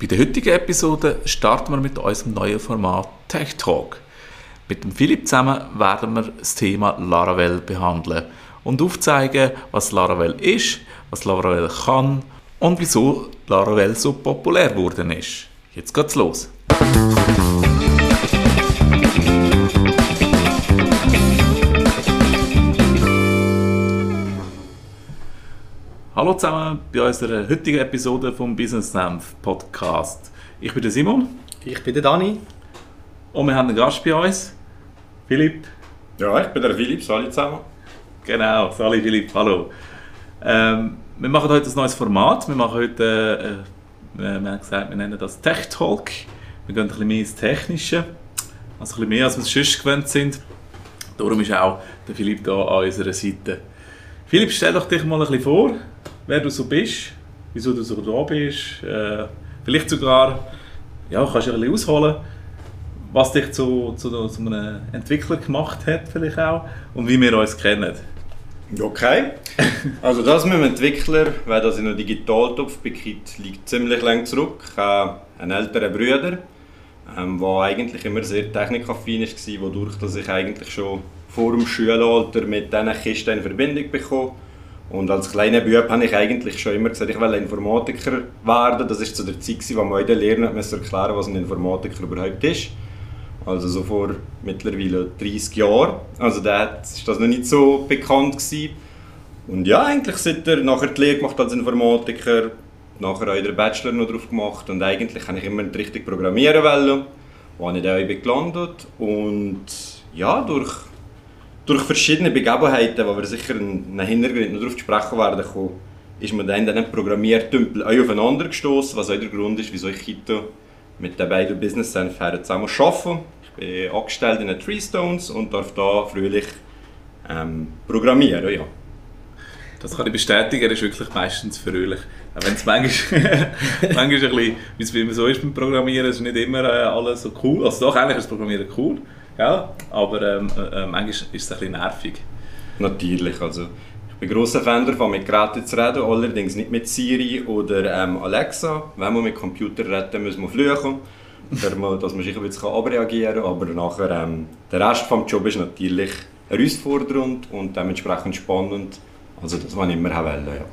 Bei der heutigen Episode starten wir mit unserem neuen Format Tech Talk. Mit dem Philipp zusammen werden wir das Thema Laravel behandeln und aufzeigen, was Laravel ist, was Laravel kann und wieso Laravel so populär geworden ist. Jetzt geht's los. Hallo zusammen bei unserer heutigen Episode vom Business Senf Podcast. Ich bin der Simon Ich bin der Dani. und wir haben einen Gast bei uns, Philipp. Ja, ich bin der Philipp, alle zusammen. Genau, Sali Philipp, hallo. Ähm, wir machen heute ein neues Format. Wir machen heute, äh, wir haben gesagt, wir nennen das Tech Talk. Wir gehen ein bisschen mehr ins Technische, also ein bisschen mehr, als wir es sonst gewöhnt sind. Darum ist auch der Philipp da an unserer Seite. Philipp, stell doch dich mal ein bisschen vor, wer du so bist, wieso du so da bist. Äh, vielleicht sogar, ja, kannst du ein bisschen ausholen, was dich zu, zu, zu einem Entwickler gemacht hat, vielleicht auch, und wie wir uns kennen. Okay. Also das mit dem Entwickler, weil das in einem Digitaltopf bekriegt, liegt ziemlich lang zurück. Ich habe einen älteren Bruder, ähm, der eigentlich immer sehr technikaffin war, wodurch dass ich eigentlich schon vor dem Schulalter mit diesen Kisten in Verbindung bekomme. Und als kleiner Bub habe ich eigentlich schon immer gesagt, ich will Informatiker werden. Das war zu der Zeit, wo man in der Lehre nicht erklären was ein Informatiker überhaupt ist. Also so vor mittlerweile 30 Jahren. Also da war das noch nicht so bekannt. Gewesen. Und ja, eigentlich seit er nachher die Lehre gemacht als Informatiker, nachher auch den Bachelor noch drauf gemacht und eigentlich habe ich immer richtig programmieren wollen, wo ich dann gelandet und ja, durch, durch verschiedene Begebenheiten, wo wir sicher einen Hintergrund noch darauf sprechen werden ist man dann diesen Programmiertümpel auch aufeinander gestoßen, was auch der Grund ist, wieso ich heute mit den beiden Business Center zusammen arbeite. Ich bin angestellt in den Treestones und darf da fröhlich ähm, programmieren, ja. Das kann ich bestätigen, er ist wirklich meistens fröhlich. Auch wenn es manchmal, manchmal ein bisschen, wie es so ist beim Programmieren, ist nicht immer äh, alles so cool. Also doch, eigentlich ist das Programmieren cool, ja? aber ähm, äh, manchmal ist es ein bisschen nervig. Natürlich, also ich bin grosser Fan davon, mit Geräten zu reden, allerdings nicht mit Siri oder ähm, Alexa. Wenn wir mit Computer reden, müssen wir fluchen, dass man sich ein bisschen abreagieren kann, aber nachher, ähm, der Rest des Jobs ist natürlich herausfordernd und dementsprechend spannend. Also das, was ich immer wollte, ja.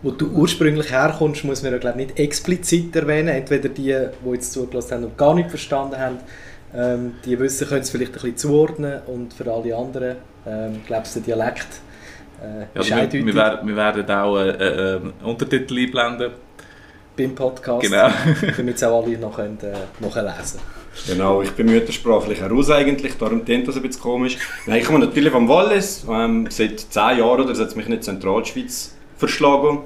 Wo du ursprünglich herkommst, muss man ja glaub, nicht explizit erwähnen. Entweder die, die jetzt zugelassen haben und gar nicht verstanden haben, ähm, die wissen, können es vielleicht ein bisschen zuordnen und für alle anderen, ähm, glaube ich, der Dialekt äh, ist Ja, wir, eindeutig wir, werden, wir werden auch äh, äh, Untertitel einblenden. beim Podcast, Genau. damit es auch alle noch können, äh, nachlesen Genau, ich bin müttersprachlich heraus eigentlich, darum klingt das ein bisschen komisch. Nein, ich komme natürlich vom Wallis, ähm, seit 10 Jahren oder so hat mich in die Zentralschweiz verschlagen.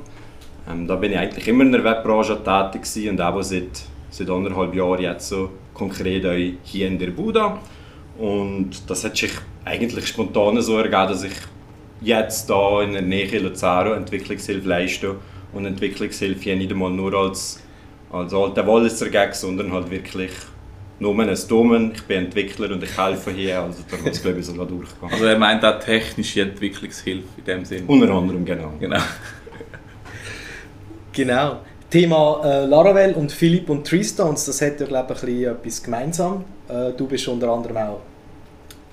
Ähm, da bin ich eigentlich immer in der Webbranche tätig gewesen und auch seit, seit anderthalb Jahren jetzt so konkret auch hier in der Buda. Und das hat sich eigentlich spontan so ergeben, dass ich jetzt da in der Nähe Luzaro Entwicklungshilfe leiste und Entwicklungshilfe hier nicht einmal nur als, als alter Walliser Gag, sondern halt wirklich nur ein Domen. Ich bin Entwickler und ich helfe hier, also da muss glaube ich sogar durchgehen. Also er meint auch technische Entwicklungshilfe in dem Sinn. Unter anderem, genau. Genau. Genau. Thema äh, Laravel und Philipp und Treestones, das hat ja glaube ich ein bisschen etwas gemeinsam. Äh, du bist unter anderem auch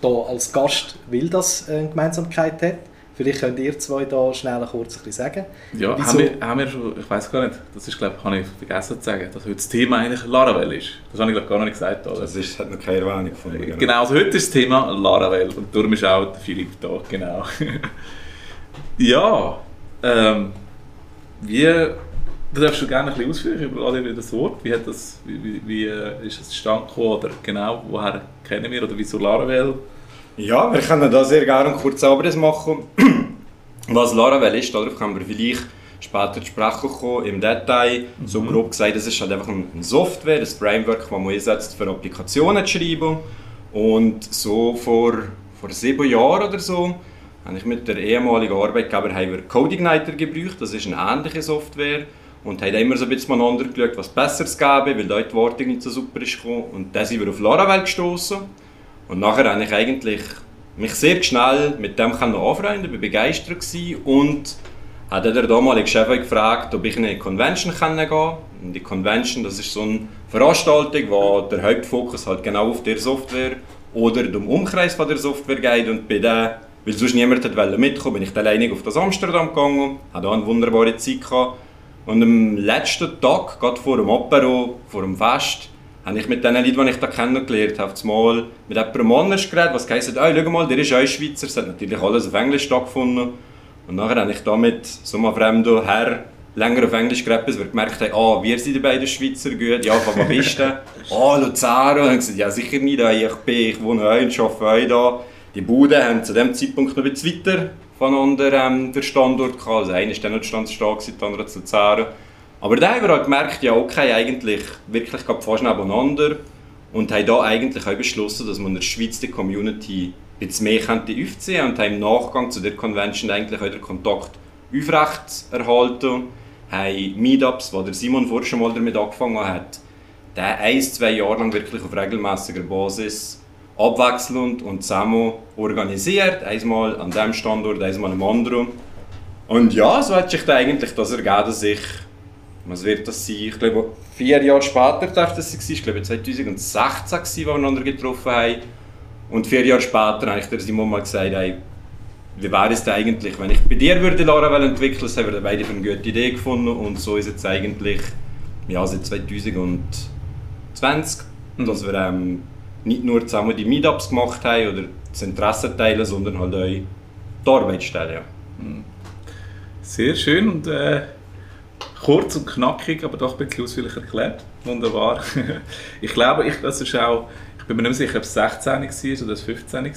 da als Gast, weil das eine Gemeinsamkeit hat. Vielleicht könnt ihr zwei da schnell kurz ein bisschen sagen. Ja, Wieso? haben wir, haben wir schon, ich weiß gar nicht, das ist glaube ich, habe ich vergessen zu sagen, dass heute das Thema eigentlich Laravel ist. Das habe ich glaube gar noch nicht gesagt. Oder? Das ist, hat noch keine Erwähnung von mir. Genau, also heute ist das Thema Laravel und darum ist auch Philipp da, genau. ja, ähm, wie, du darfst du gerne ein bisschen ausführen über alle das Wort, wie, hat das, wie, wie, wie äh, ist das zustande gekommen oder genau, woher kennen wir oder wieso Laravel? Ja, wir können da sehr gerne kurzen Abriss machen. Was Laravel ist, darauf können wir vielleicht später zu sprechen kommen, im Detail. So grob gesagt, es ist halt einfach eine Software, ein Framework, das man einsetzt, für Applikationen zu schreiben. Und so vor, vor sieben Jahren oder so habe ich mit der ehemaligen Arbeitgeber haben wir CodeIgniter gebraucht. Das ist eine ähnliche Software. Und haben immer so ein bisschen miteinander geschaut, was Besseres gäbe, weil dort die Wartung nicht so super ist gekommen. Und dann sind wir auf Laravel gestoßen. Und nachher habe ich eigentlich mich sehr schnell mit dem anfreunden, bin begeistert gewesen und hat der damalige Chef gefragt, ob ich in eine Convention gehen kann. Und die Convention, das ist so eine Veranstaltung, wo der Hauptfokus halt genau auf der Software oder dem Umkreis von der Software geht. Und bei der, weil sonst niemand hat mitkommen bin ich alleine auf das Amsterdam gegangen, hatte eine wunderbare Zeit gehabt. Und am letzten Tag, gerade vor dem Apero, vor dem Fest, habe ich mit den Leuten, die ich da kennengelernt habe, mal mit jemandem anders geredet, was heisst, oh, schau mal, der ist auch Schweizer, es hat natürlich alles auf Englisch stattgefunden. Und nachher habe ich da mit so einem fremden Herr länger auf Englisch geredet, bis wir gemerkt haben, ah, wir sind die beiden Schweizer gut, ja, von wo bist du? Ah, Luzern. Und ich gesagt, ja, sicher nicht, ich bin, ich wohne auch und arbeite da. Die Buden haben zu dem Zeitpunkt noch ein bisschen weiter voneinander ähm, der Standort gehabt. Also einer ist dann noch standstark, der andere zu Luzern. Aber da haben wir halt gemerkt, ja, okay, eigentlich wirklich fast nebeneinander und haben da eigentlich auch beschlossen, dass man in der Schweiz die Community ein mehr könnte aufziehen und haben im Nachgang zu der Convention eigentlich auch den Kontakt aufrecht erhalten, haben Meetups, wo der Simon vorher schon mal damit angefangen hat, der ein, zwei Jahre lang wirklich auf regelmäßiger Basis abwechselnd und zusammen organisiert, einmal an diesem Standort, einmal am anderen. Und ja, so hat sich da eigentlich das ergeben, dass ich, was wird das sein, ich glaube vier Jahre später darf das sein, ich glaube 2016 als wir einander getroffen haben. Und vier Jahre später habe ich der Simon mal gesagt, hey, wie wäre es denn eigentlich, wenn ich bei dir würde Laravel entwickeln, das haben wir beide eine gute Idee gefunden und so ist jetzt eigentlich ja, seit 2020, mhm. dass wir ähm, nicht nur zusammen die Meetups gemacht haben oder das Interesse teilen, sondern halt auch die Arbeit stellen. Mhm. Sehr schön und äh, kurz und knackig, aber doch ein bisschen ausführlich erklärt. Wunderbar. ich glaube, ich, das ist auch, ich bin mir nicht mehr sicher, ob es 16 war oder 15 war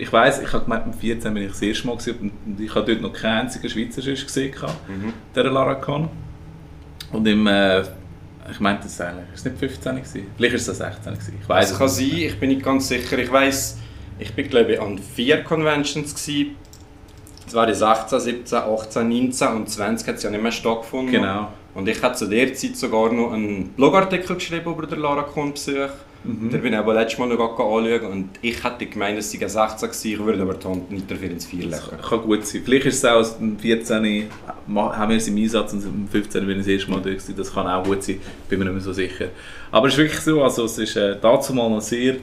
ich weiß, ich habe gemeint, mit 14 bin ich das erste Mal und ich habe dort noch keinen einzigen Schweizer gesehen, mhm. der Laracon. Und im, äh, ich meinte das eigentlich, ist es nicht 15 gewesen? Vielleicht ist es 16 gewesen. Ich weiß es kann sein, ich bin nicht ganz sicher. Ich weiß, ich bin glaube ich an vier Conventions gewesen. Es waren 16, 17, 18, 19 und 20 hat es ja nicht mehr stattgefunden. Genau. Und ich habe zu der Zeit sogar noch einen Blogartikel geschrieben über den Laracon-Besuch. Mhm. Da bin ich aber letztes Mal noch anschauen und ich hätte gemeint, es sei 16 gewesen, ich würde aber die Hand nicht dafür ins 4 legen. Das kann gut sein. Vielleicht ist es auch am 14. haben wir es im Einsatz und am 15. bin ich das erste Mal durch Das kann auch gut sein, bin mir nicht mehr so sicher. Aber es ist wirklich so, also es ist äh, dazu mal noch sehr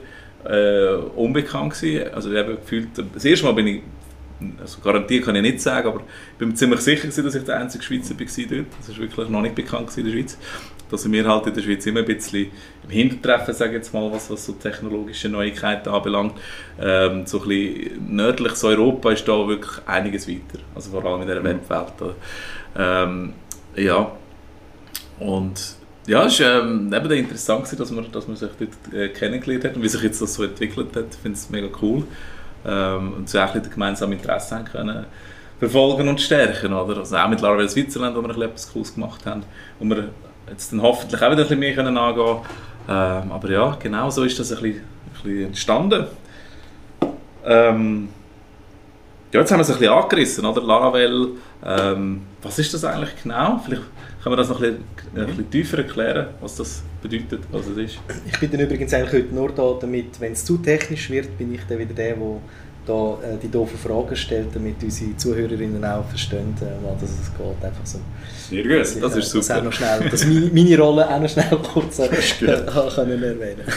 äh, unbekannt gewesen. Also ich habe gefühlt, das erste Mal bin ich also garantiert kann ich nicht sagen, aber ich bin mir ziemlich sicher, dass ich der einzige Schweizer war dort. Das ist wirklich noch nicht bekannt in der Schweiz dass wir halt in der Schweiz immer ein bisschen im Hintertreffen, sage jetzt mal, was, was so technologische Neuigkeiten anbelangt. Ähm, so ein bisschen nördliches Europa ist da wirklich einiges weiter, also vor allem in der mhm. Webwelt. Ähm, ja, und ja, es war ähm, eben interessant, dass man, dass man sich dort äh, kennengelernt hat und wie sich jetzt das so entwickelt hat. Ich finde es mega cool. Ähm, und so auch ein gemeinsame Interesse haben können verfolgen und stärken. Oder? Also auch mit Laravel Switzerland, wo wir etwas Cooles gemacht haben. Und wir jetzt dann hoffentlich auch wieder ein bisschen mehr können angehen ähm, Aber ja, genau so ist das ein bisschen, ein bisschen entstanden. Ähm, ja, jetzt haben wir es ein bisschen angerissen, oder? Laravel, ähm, was ist das eigentlich genau? Vielleicht können wir das noch ein bisschen, ein bisschen tiefer erklären, was das bedeutet, was es ist. Ich bin dann übrigens eigentlich heute nur da, damit, wenn es zu technisch wird, bin ich dann wieder der, der da äh, die doofen Fragen stellt, damit unsere Zuhörerinnen auch verstehen, äh, was es geht. Einfach so. Sehr gut, das, das ist super. Das noch schnell, dass meine, meine Rolle auch noch schnell kurz äh, können erwähnen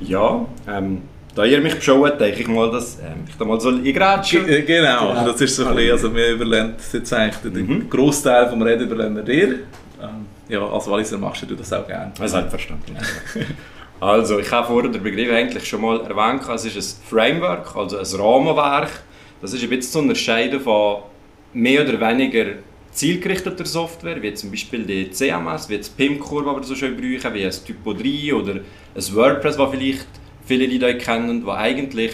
Ja, ähm, da ihr mich beschaut, denke ich mal, dass ähm, ich da mal so eingrätschen G Genau, genau, das ist so ein bisschen, also wir überlassen jetzt eigentlich den mhm. Großteil vom Reden überlassen wir dir. Ähm, ja, als Walliser machst du das auch gerne. Selbstverständlich. Also, ich habe vorher den Begriff eigentlich schon mal erwähnt. Es ist ein Framework, also ein Rahmenwerk. Das ist ein bisschen zu unterscheiden von mehr oder weniger zielgerichteter Software, wie zum Beispiel die CMS, wie das PIM-Core, das wir so schön brauchen, wie ein Typo 3 oder ein WordPress, das vielleicht viele Leute kennen, wo eigentlich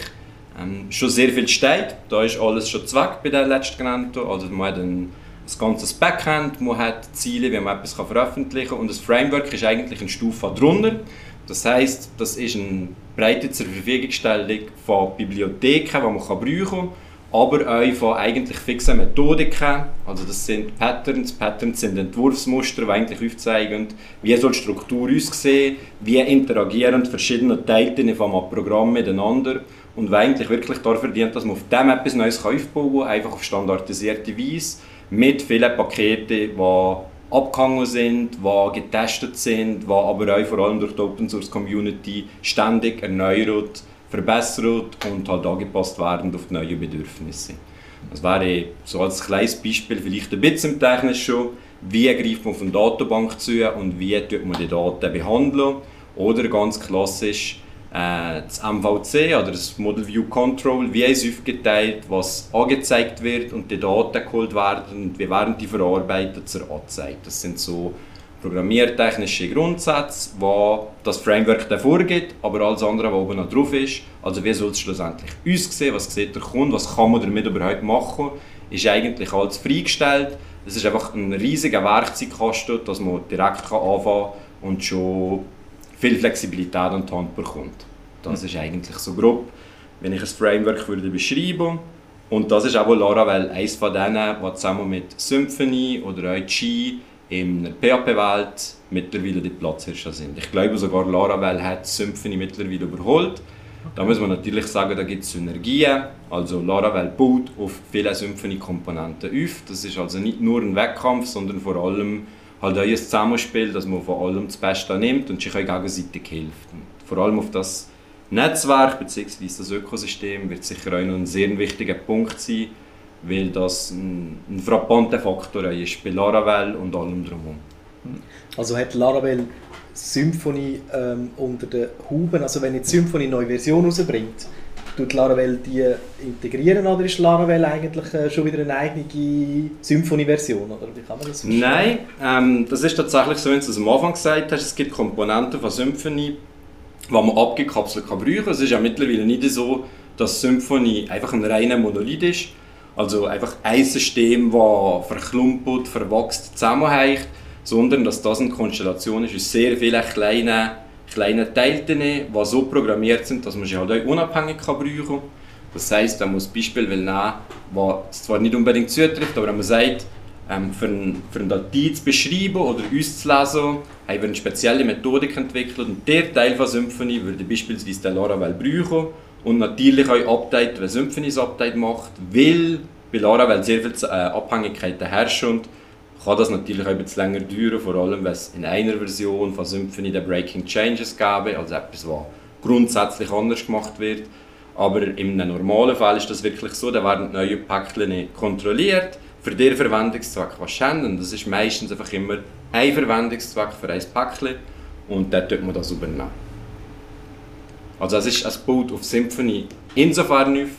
ähm, schon sehr viel steht. Da ist alles schon zweck bei der letztgenannten. Also man hat ein, ein ganzes Backend, man hat Ziele, wie man etwas veröffentlichen kann und das Framework ist eigentlich eine Stufe darunter. Das heißt, das ist eine breite zur Verfügungstellung von Bibliotheken, die man brauchen kann, aber auch von eigentlich fixen Methodiken. Also das sind Patterns. Patterns sind Entwurfsmuster, die eigentlich aufzeigen, wie soll die Struktur aussehen, wie interagieren verschiedene Teile von einem Programm miteinander und der eigentlich wirklich dafür dient, dass man auf dem etwas Neues aufbauen kann, einfach auf standardisierte Weise, mit vielen Paketen, die abgehangen sind, die getestet sind, die aber auch vor allem durch die Open Source Community ständig erneuert, verbessert und halt angepasst werden auf die neuen Bedürfnisse. Das wäre so als kleines Beispiel vielleicht ein bisschen im Technischen wie greift man auf eine Datenbank zu und wie tut man die Daten behandeln. Oder ganz klassisch das MVC oder das Model View Control, wie ist aufgeteilt, was angezeigt wird und die Daten geholt werden und wie werden die verarbeitet zur Anzeige. Das sind so programmiertechnische Grundsätze, die das Framework dann vorgibt, aber alles andere, was oben noch drauf ist, also wie soll es schlussendlich aussehen, was sieht der Kunde, was kann man damit überhaupt machen, ist eigentlich alles freigestellt. Es ist einfach ein riesiger Werkzeugkasten, dass man direkt anfangen kann und schon viel Flexibilität an die Hand bekommt. Das ist eigentlich so grob, wenn ich ein Framework würde beschreiben und das ist auch Laravel eines von denen, die zusammen mit Symfony oder auch G in der PHP-Welt mittlerweile die Platzhirscher sind. Ich glaube sogar Laravel hat Symfony mittlerweile überholt. Da muss man natürlich sagen, da gibt es Synergien. Also Laravel baut auf viele Symfony-Komponenten auf. Das ist also nicht nur ein Wettkampf, sondern vor allem halt auch ein Zusammenspiel, dass man von allem das Beste nimmt und sich auch gegenseitig hilft. Und vor allem auf das Netzwerk bzw. das Ökosystem wird sicher auch noch ein sehr wichtiger Punkt sein, weil das ein, ein frappanter Faktor ist bei Laravel und allem drumherum. Also hat Laravel Symfony ähm, unter den Huben, also wenn jetzt Symfony eine neue Version rausbringt, tut Laravel die integrieren oder ist Laravel eigentlich äh, schon wieder eine eigene Symfony-Version? Oder wie kann man das verstehen? Nein, ähm, das ist tatsächlich so, wie du es am Anfang gesagt hast, es gibt Komponenten von Symfony, die man abgekapselt kann brauchen. Es ist ja mittlerweile nicht so, dass Symfony einfach ein reiner Monolith ist, also einfach ein System, das verklumpelt, verwachst, zusammenhängt, sondern dass das eine Konstellation ist aus sehr vielen kleinen, kleinen Teilen, die so programmiert sind, dass man sie halt auch unabhängig kann brauchen kann. Das heisst, man muss Beispiel nehmen, das zwar nicht unbedingt zutrifft, aber man sagt, ähm, für, ein, für eine Datei zu beschreiben oder uns zu lesen, haben wir eine spezielle Methodik entwickelt und der Teil von Symfony würde beispielsweise der Laravel brauchen und natürlich auch Update, wenn Symfony ein Update macht, weil bei Laravel sehr viele äh, Abhängigkeiten herrschen, kann das natürlich auch etwas länger dauern, vor allem wenn es in einer Version von Symfony der Breaking Changes gäbe, also etwas, was grundsätzlich anders gemacht wird. Aber im normalen Fall ist das wirklich so, da werden neue Päckchen kontrolliert, für den Verwendungszweck, was sie das ist meistens einfach immer ein Verwendungszweck für ein Päckchen und dann tut man das übernehmen. Also es ist es baut auf Symfony insofern auf,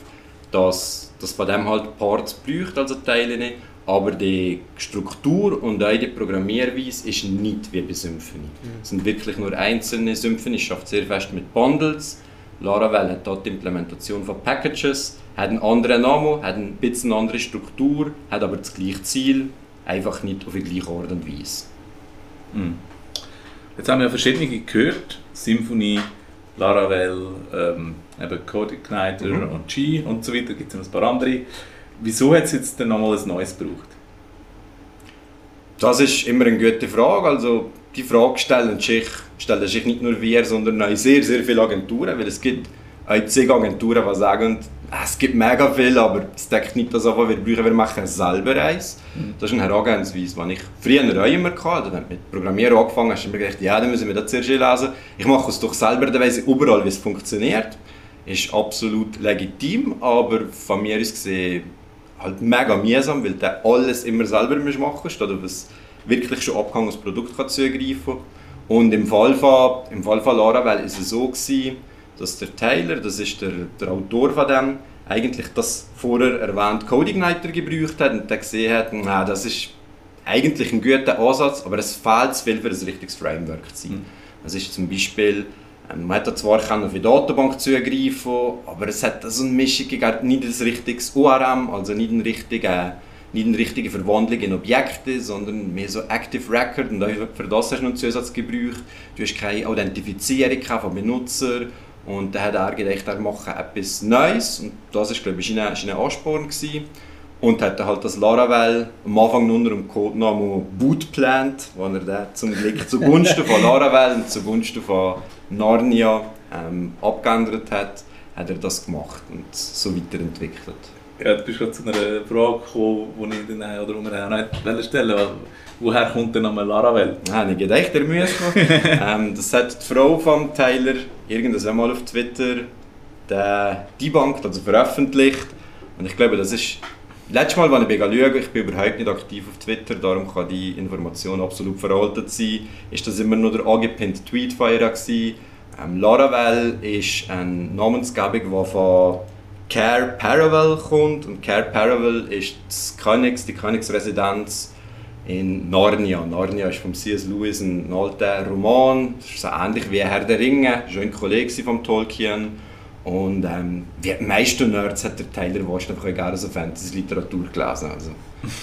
dass das von dem halt Parts braucht, also Teile, aber die Struktur und auch die Programmierweise ist nicht wie bei Symfony. Mhm. Es sind wirklich nur einzelne. Symfony schafft sehr fest mit Bundles. Laravel hat dort die Implementation von Packages, hat einen anderen Namen, hat ein bisschen eine andere Struktur, hat aber das gleiche Ziel, einfach nicht auf die gleiche Art und Weise. Mhm. Jetzt haben wir ja verschiedene gehört, Symfony, Laravel, ähm, eben CodeIgniter mhm. und G und so weiter, gibt es noch ein paar andere. Wieso hat es jetzt dann nochmal ein neues gebraucht? Das ist immer eine gute Frage. Also die Frage stellen sich, stellen sich nicht nur wir, sondern auch sehr, sehr viele Agenturen, weil es gibt auch zig Agenturen, die sagen, es gibt mega viel, aber es deckt nicht das an, was wir brauchen, wir machen selber eins. Mhm. Das ist eine Herangehensweise, die ich früher auch immer hatte. Dann mit Programmieren angefangen hast, du mir gedacht, ja, dann müssen wir das zuerst lesen. Ich mache es doch selber, dann weiss ich überall, wie es funktioniert. Ist absolut legitim, aber von mir aus gesehen halt mega mühsam, weil du alles immer selber machen musst, statt auf ein wirklich schon abgehangenes Produkt kann zugreifen kann. Und im Fall von, im Fall von Laravel war es so, gewesen, dass der Tyler, das ist der, der Autor von dem, eigentlich das vorher erwähnte CodeIgniter gebraucht hat und der gesehen hat, na, das ist eigentlich ein guter Ansatz, aber es fehlt zu viel für ein richtiges Framework zu sein. Mhm. Das ist zum Beispiel man hat zwar auf die Datenbank zugreifen, aber es hat so eine Mischung gegeben, nicht ein richtiges ORM, also nicht eine richtige, nicht eine richtige Verwandlung in Objekte, sondern mehr so Active Record und für das hast du noch Zusatz gebraucht. Du hast keine Authentifizierung von Benutzer und dann hat er gedacht, er mache etwas Neues und das ist, glaube ich, ein, ein Ansporn gewesen. Und hat halt das Laravel am Anfang nur unter dem Codenamen Boot geplant, wo er dann zum Glück zugunsten von Laravel und zugunsten von Narnia ähm, abgeändert hat, hat er das gemacht und so weiterentwickelt. Ja, du bist gerade zu einer Frage gekommen, die ich dann oder die wir auch nicht stellen wollte. Woher kommt der Name Laravel? Ja, ich gedacht, der Mühe ähm, Das hat die Frau von Tyler irgendwann mal auf Twitter debunked, also veröffentlicht. Und ich glaube, das ist Letztes Mal, als ich schaue, ich bin überhaupt nicht aktiv auf Twitter, darum kann die Information absolut veraltet sein, ist das immer nur der angepinnte Tweet von ihr. Ähm, Laravel ist eine Namensgebung, die von Care Paravel kommt und Care Paravel ist das Königs, die Königsresidenz in Narnia. Narnia ist von C.S. Lewis ein alter Roman, das ist so ähnlich wie Herr der Ringe, schon ein Kollege von Tolkien und ähm, wie die meisten Nerds hat der Tyler Wast einfach gerne so Fantasy-Literatur gelesen. Also.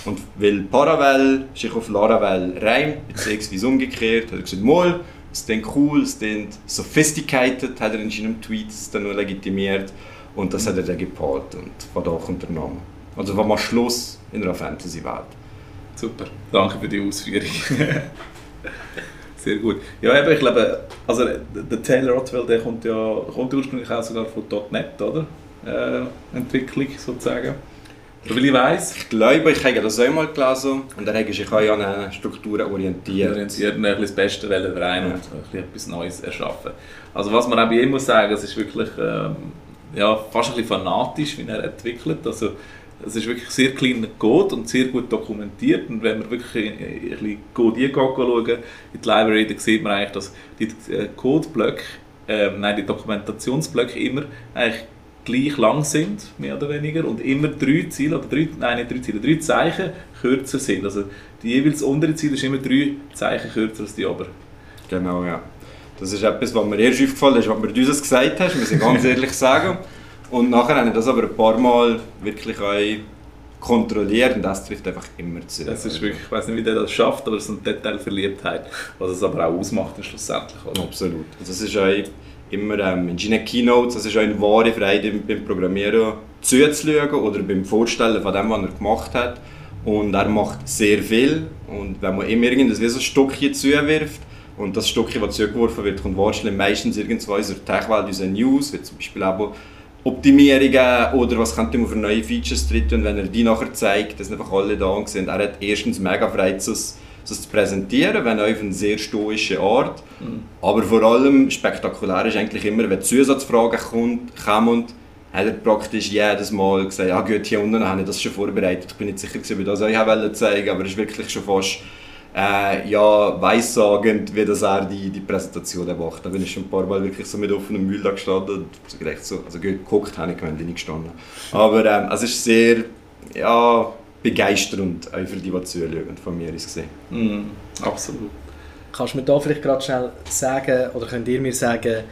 Und weil Paravel sich auf Laravel reimt, beziehungsweise umgekehrt, hat er gesagt, mal, es klingt cool, es klingt sophisticated, hat er in seinem Tweet dann nur legitimiert und das hat er dann gepaart und von da kommt der Name. Also war mal Schluss in einer Fantasy-Welt. Super, danke für die Ausführung. Sehr gut. Ja, eben, ich glaube, also der Taylor Otwell, der kommt ja kommt ursprünglich auch sogar von .NET, oder? Äh, Entwicklung sozusagen. So wie ich weiss. Ich glaube, ich habe das einmal gelesen und dann habe ich auch an Strukturen orientiert. Orientiert und ein das Beste rein ja. und ein etwas Neues erschaffen. Also was man auch bei ihm muss sagen, es ist wirklich ähm, ja, fast ein bisschen fanatisch, wie er entwickelt. Also es ist wirklich sehr kleiner Code und sehr gut dokumentiert. Und wenn man wirklich ein bisschen Code schauen, in die Library, dann sieht man eigentlich, dass die äh, Codeblöcke, äh, nein, die Dokumentationsblöcke immer eigentlich gleich lang sind, mehr oder weniger, und immer drei Ziele, oder drei, nein, nicht drei Ziele, drei Zeichen kürzer sind. Also die jeweils untere Ziele ist immer drei Zeichen kürzer als die oberen. Genau, ja. Das ist etwas, was mir erst aufgefallen ist, was du uns gesagt hast, muss ich ganz ehrlich sagen. Und nachher habe ich das aber ein paar Mal wirklich auch kontrolliert und das trifft einfach immer zu. Das ist wirklich, ich weiß nicht, wie der das schafft, aber ist eine Detailverliebtheit, was es aber auch ausmacht schlussendlich. Oder? Absolut. Also es ist auch immer ähm, in seinen Keynotes, das ist auch eine wahre Freude beim Programmieren zuzuschauen oder beim Vorstellen von dem, was er gemacht hat. Und er macht sehr viel und wenn man ihm irgendwas wie so ein Stückchen zuwirft, und das Stückchen, das zugeworfen wird, kommt wahrscheinlich meistens irgendwo in der Tech-Welt, in News, wie zum Beispiel auch Optimierungen oder was könnte man für neue Features drin und wenn er die nachher zeigt, dass einfach alle da sind. Er hat erstens mega Freude, das, das zu präsentieren, wenn auch auf eine sehr stoische Art. Mhm. Aber vor allem spektakulär ist eigentlich immer, wenn Zusatzfragen kommt, kommen, hat er praktisch jedes Mal gesagt, ja gut, hier unten habe ich das schon vorbereitet. Ich bin nicht sicher, ob ich das euch zeigen aber es ist wirklich schon fast äh, ja, weissagend, wie das er die, die Präsentation macht. Da bin ich schon ein paar Mal wirklich so mit offenem Müll da gestanden und so gedacht, so, also geguckt habe ich nicht gestanden. Aber ähm, es ist sehr ja, begeisternd, auch für die, die zuschauen, von mir aus gesehen. Mm, absolut. Kannst du mir da vielleicht gerade schnell sagen, oder könnt ihr mir sagen,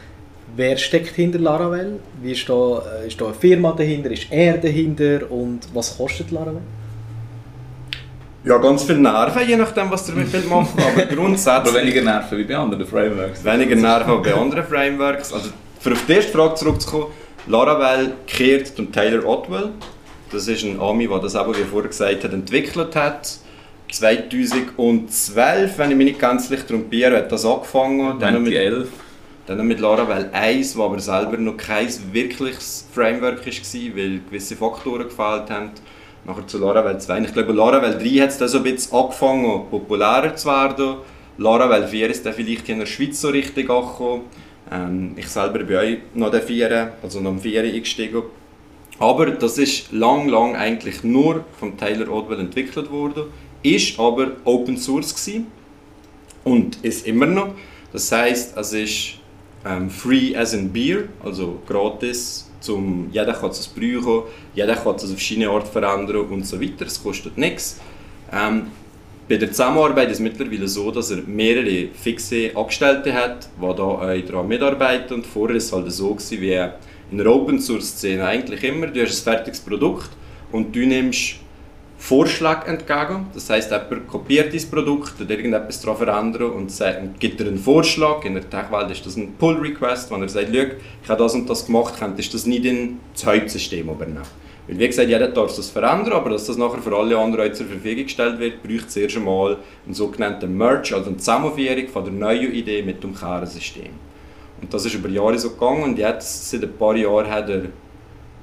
wer steckt hinter Laravel? Wie ist da, äh, ist da eine Firma dahinter? Ist er dahinter? Und was kostet Laravel? Ja, ganz viel Nerven, je nachdem, was ihr mit machen aber grundsätzlich... Aber weniger Nerven wie bei anderen Frameworks. Weniger Nerven als bei anderen Frameworks. Also, für auf die erste Frage zurückzukommen, Laravel kehrt und Taylor Otwell. Das ist ein Ami, der das eben, wie vorher gesagt hat, entwickelt hat. 2012, wenn ich mich nicht ganz gänzlich trompiere, hat das angefangen. 2011. Dann mit Laravel 1, wo aber selber noch kein wirkliches Framework war, weil gewisse Faktoren gefehlt haben nachher zu Laravel 2. Ich glaube, Laravel 3 hat es dann so ein bisschen angefangen, populärer zu werden. Laravel 4 ist dann vielleicht in der Schweiz so richtig angekommen. Ähm, ich selber bin auch noch der 4, also noch am 4 eingestiegen. Aber das ist lang, lang eigentlich nur von Taylor Odwell entwickelt worden, ist aber Open Source gewesen und ist immer noch. Das heißt, es ist ähm, free as in beer, also gratis zum, jeder kann es brauchen, jeder kann es auf verschiedene Art verändern und so weiter. Es kostet nichts. Ähm, bei der Zusammenarbeit ist es mittlerweile so, dass er mehrere fixe Angestellte hat, die da daran mitarbeiten. Und vorher war es halt so, gewesen, wie in der Open-Source-Szene eigentlich immer. Du hast ein fertiges Produkt und du nimmst Vorschlag entgegen. Das heißt, jemand kopiert dein Produkt oder irgendetwas daran verändern und gibt dir einen Vorschlag. In der Tech-Welt ist das ein Pull-Request, wenn er sagt, ich habe das und das gemacht, könntest du das nicht in das Hauptsystem übernehmen. Weil wie gesagt, jeder darf das verändern, aber dass das nachher für alle anderen zur Verfügung gestellt wird, braucht es erst einmal einen sogenannten Merge, also eine Zusammenführung von der neuen Idee mit dem Kernsystem. Und das ist über Jahre so gegangen und jetzt, seit ein paar Jahren, hat er,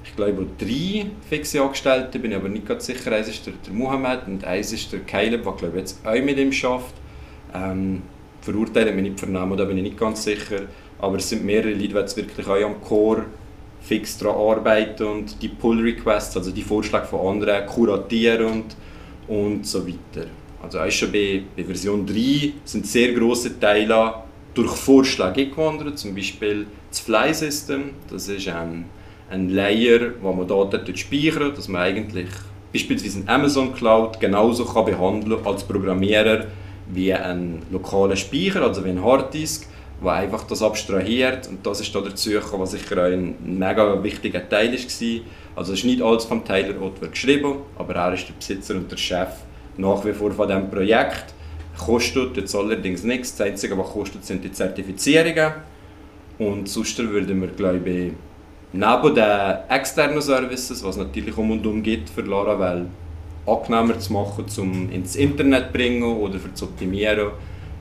ich glaube, drei fixe Angestellte, bin ich aber nicht ganz sicher. Eins ist der, der Mohammed und eins ist der Caleb, der glaube ich, jetzt auch mit ihm arbeitet. Ähm, verurteilen wir nicht vernehmen, da bin ich nicht ganz sicher. Aber es sind mehrere Leute, die jetzt wirklich auch am Core fix daran arbeiten und die Pull-Requests, also die Vorschläge von anderen, kuratieren und, und so weiter. Also auch schon bei, bei Version 3 sind sehr grosse Teile durch Vorschläge gewandert, zum Beispiel das Fly-System, das ist ein, ein Layer, wo man Daten speichern dass man eigentlich beispielsweise in Amazon Cloud genauso kann behandeln als Programmierer wie ein lokaler Speicher, also wie ein Harddisk, der einfach das abstrahiert und das ist da dazu gekommen, was sicher ein mega wichtiger Teil war. Also es ist nicht alles vom Tyler Otwer geschrieben, aber er ist der Besitzer und der Chef nach wie vor von diesem Projekt. Kostet jetzt allerdings nichts, das Einzige, was kostet, sind die Zertifizierungen und sonst würden wir, glaube ich, neben den externen Services, was natürlich um und um geht für Laravel, angenehmer zu machen, um ins Internet zu bringen oder für zu optimieren,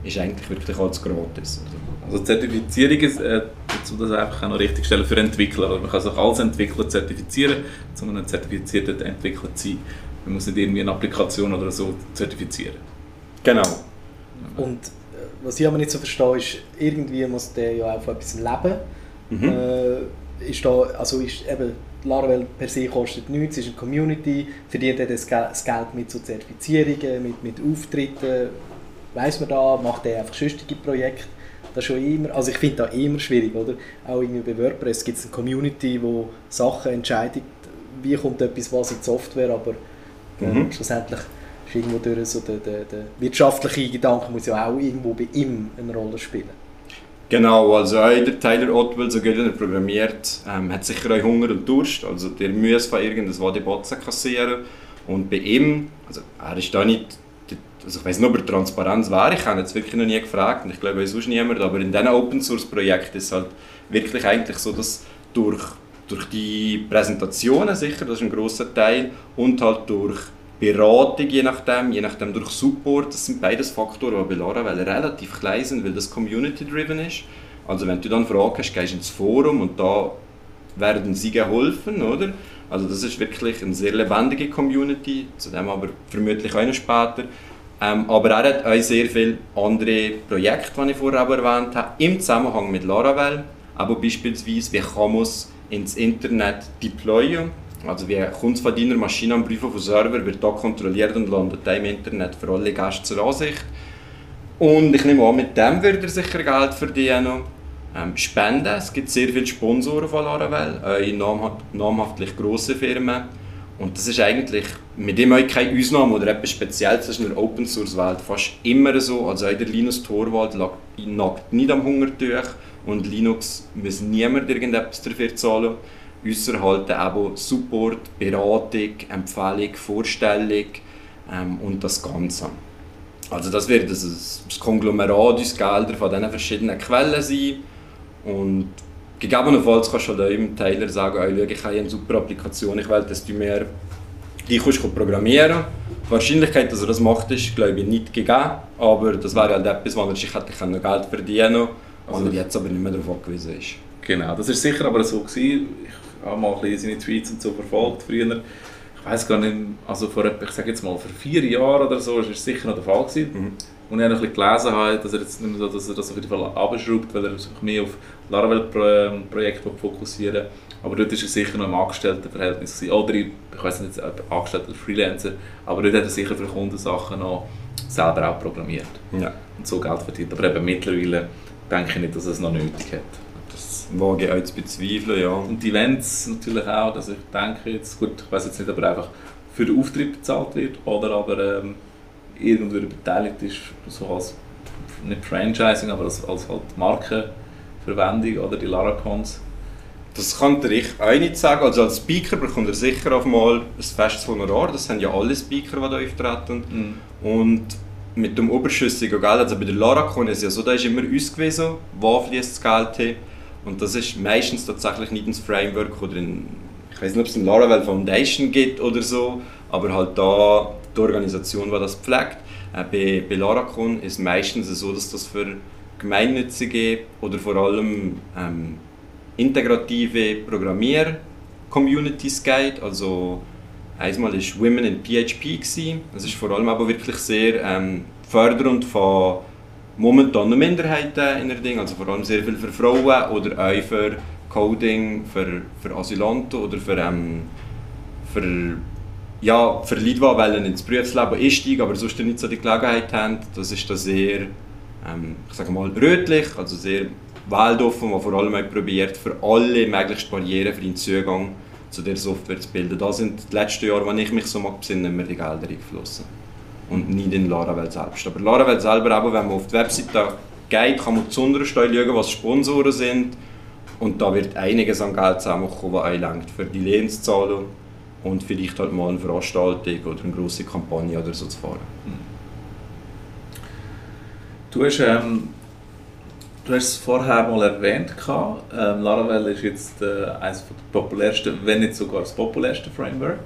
ist eigentlich wirklich alles gratis. Also Zertifizierung ist, äh, dazu das einfach auch noch richtig stellen für Entwickler. Also man kann sich als Entwickler zertifizieren, um ein zertifizierter Entwickler zu sein. Man muss nicht irgendwie eine Applikation oder so zertifizieren. Genau. Und äh, was ich aber nicht so verstehe, ist, irgendwie muss der ja auch von etwas leben. Mhm. Äh, ist da, also ist eben, Laravel per se kostet nichts, es ist eine Community, verdient er das Gel- das Geld mit so Zertifizierungen, mit, mit Auftritten, weiss man da, macht er einfach sonstige Projekte. Das schon immer, also ich finde das immer schwierig, oder? Auch irgendwie bei WordPress gibt es eine Community, die Sachen entscheidet, wie kommt etwas was in die Software, aber äh, Mhm. schlussendlich ist irgendwo durch so der, der, der wirtschaftliche Gedanke muss ja auch irgendwo bei ihm eine Rolle spielen. Genau, also auch der Tyler Otwell, so gut er programmiert, ähm, hat sicher auch Hunger und Durst. Also der muss von irgendwas Wadebatzen kassieren. Und bei ihm, also er ist da nicht, also ich weiß nicht, ob er Transparenz wäre, ich habe jetzt wirklich noch nie gefragt und ich glaube sonst niemand, aber in diesen Open Source Projekten ist es halt wirklich eigentlich so, dass durch, durch die Präsentationen sicher, das ist ein grosser Teil, und halt durch Beratung, je nachdem, je nachdem durch Support, das sind beides Faktoren, die bei Laravel relativ klein sind, weil das community-driven ist. Also wenn du dann Fragen hast, gehst du ins Forum und da werden sie geholfen, oder? Also das ist wirklich eine sehr lebendige Community, zu dem aber vermutlich auch noch später. Ähm, aber er hat auch sehr viele andere Projekte, die ich vorher erwähnt habe, im Zusammenhang mit Laravel. Aber beispielsweise, wie kann man es ins Internet deployen? Also wie kommt es von Maschine am Brief auf Server, wird da kontrolliert und landet im Internet für alle Gäste zur Ansicht. Und ich nehme an, mit dem wird er sicher Geld verdienen. Ähm, Spenden, es gibt sehr viele Sponsoren von Laravel, äh, namhaft, namhaftlich grosse Firmen. Und das ist eigentlich mit dem auch keine Ausnahme oder etwas Spezielles, das ist in der Open Source Welt fast immer so. Also auch der Linus Torvald lag- nagt nicht am Hungertuch und Linux muss niemand irgendetwas dafür zahlen. Ausser halt eben Support, Beratung, Empfehlung, Vorstellung ähm, und das Ganze. Also das wird das, das Konglomerat aus Geldern von diesen verschiedenen Quellen sein. Und gegebenenfalls kannst du halt im Teiler sagen, oh, ich habe eine super Applikation, ich will, dass du mir die kannst du programmieren Die Wahrscheinlichkeit, dass er das macht, ist glaube ich nicht gegeben. Aber das wäre halt etwas, wo er sich hätte Geld verdienen können, wo Also- er jetzt aber nicht mehr darauf angewiesen ist. Genau, das ist sicher aber so gewesen. Ich habe mal ein bisschen seine Tweets und so verfolgt früher. Ich weiß gar nicht, also vor etwa, ich sage jetzt mal vor vier Jahren oder so, ist es sicher noch der Fall gewesen. Mhm. Und ich habe ein bisschen gelesen, halt, dass er jetzt nicht mehr so, dass er das auf jeden Fall abschraubt, weil er sich mehr auf Laravel-Projekte fokussieren will. Aber dort war er sicher noch im Angestelltenverhältnis. Gewesen. Oder ich, ich weiß nicht, ob Angestellter oder Freelancer, aber dort hat er sicher für Kunden Sachen noch selber auch programmiert Ja. und so Geld verdient. Aber eben mittlerweile denke ich nicht, dass er es noch nötig hat. Wage ich auch zu bezweifeln, ja. Und die Events natürlich auch, dass ich denke jetzt, gut, ich weiß jetzt nicht, ob er einfach für den Auftritt bezahlt wird oder aber ähm, irgendwo beteiligt ist, so als, nicht Franchising, aber als, als halt Markenverwendung oder die Laracons. Das kann ich auch nicht sagen. Also als Speaker bekommt er sicher auf mal ein festes Honorar. Das haben ja alle Speaker, die da auftreten. Und mit dem überschüssigen Geld, also bei der Laracon ist ja so, da ist immer uns gewesen, wo fließt das Geld hin. Und das ist meistens tatsächlich nicht ins Framework oder in, ich weiß nicht, ob es eine Laravel Foundation gibt oder so, aber halt da die Organisation, die das pflegt. Äh, bei, bei Laracon ist es meistens so, dass das für gemeinnützige oder vor allem ähm, integrative Programmier-Communities geht. Also einmal war Women in PHP. Gewesen. Das ist vor allem aber wirklich sehr ähm, fördernd von momentanen Minderheiten in der Ding, also vor allem sehr viel für Frauen oder auch für Coding, für, für Asylanten oder für, ähm, für, ja, für Leute, die wollen ins Berufsleben einsteigen, aber sonst nicht so die Gelegenheit haben. Das ist da sehr, ähm, ich sage mal, rötlich, also sehr weltoffen, was vor allem auch probiert, für alle möglichst den Zugang zu der Software zu bilden. Da sind die letzten Jahre, wenn ich mich so mag besinnen, immer die Gelder eingeflossen. Und nicht in Laravel selbst. Aber Laravel selber, auch wenn man auf die Webseite geht, kann man zuunterst schauen, was Sponsoren sind. Und da wird einiges an Geld zusammenkommen, was einlenkt für die Lehnszahlen und vielleicht halt mal eine Veranstaltung oder eine grosse Kampagne oder so zu fahren. Du hast ähm, Du hast es vorher mal erwähnt. Ähm, Laravel ist jetzt äh, eines der populärsten, wenn nicht sogar das populärste Framework.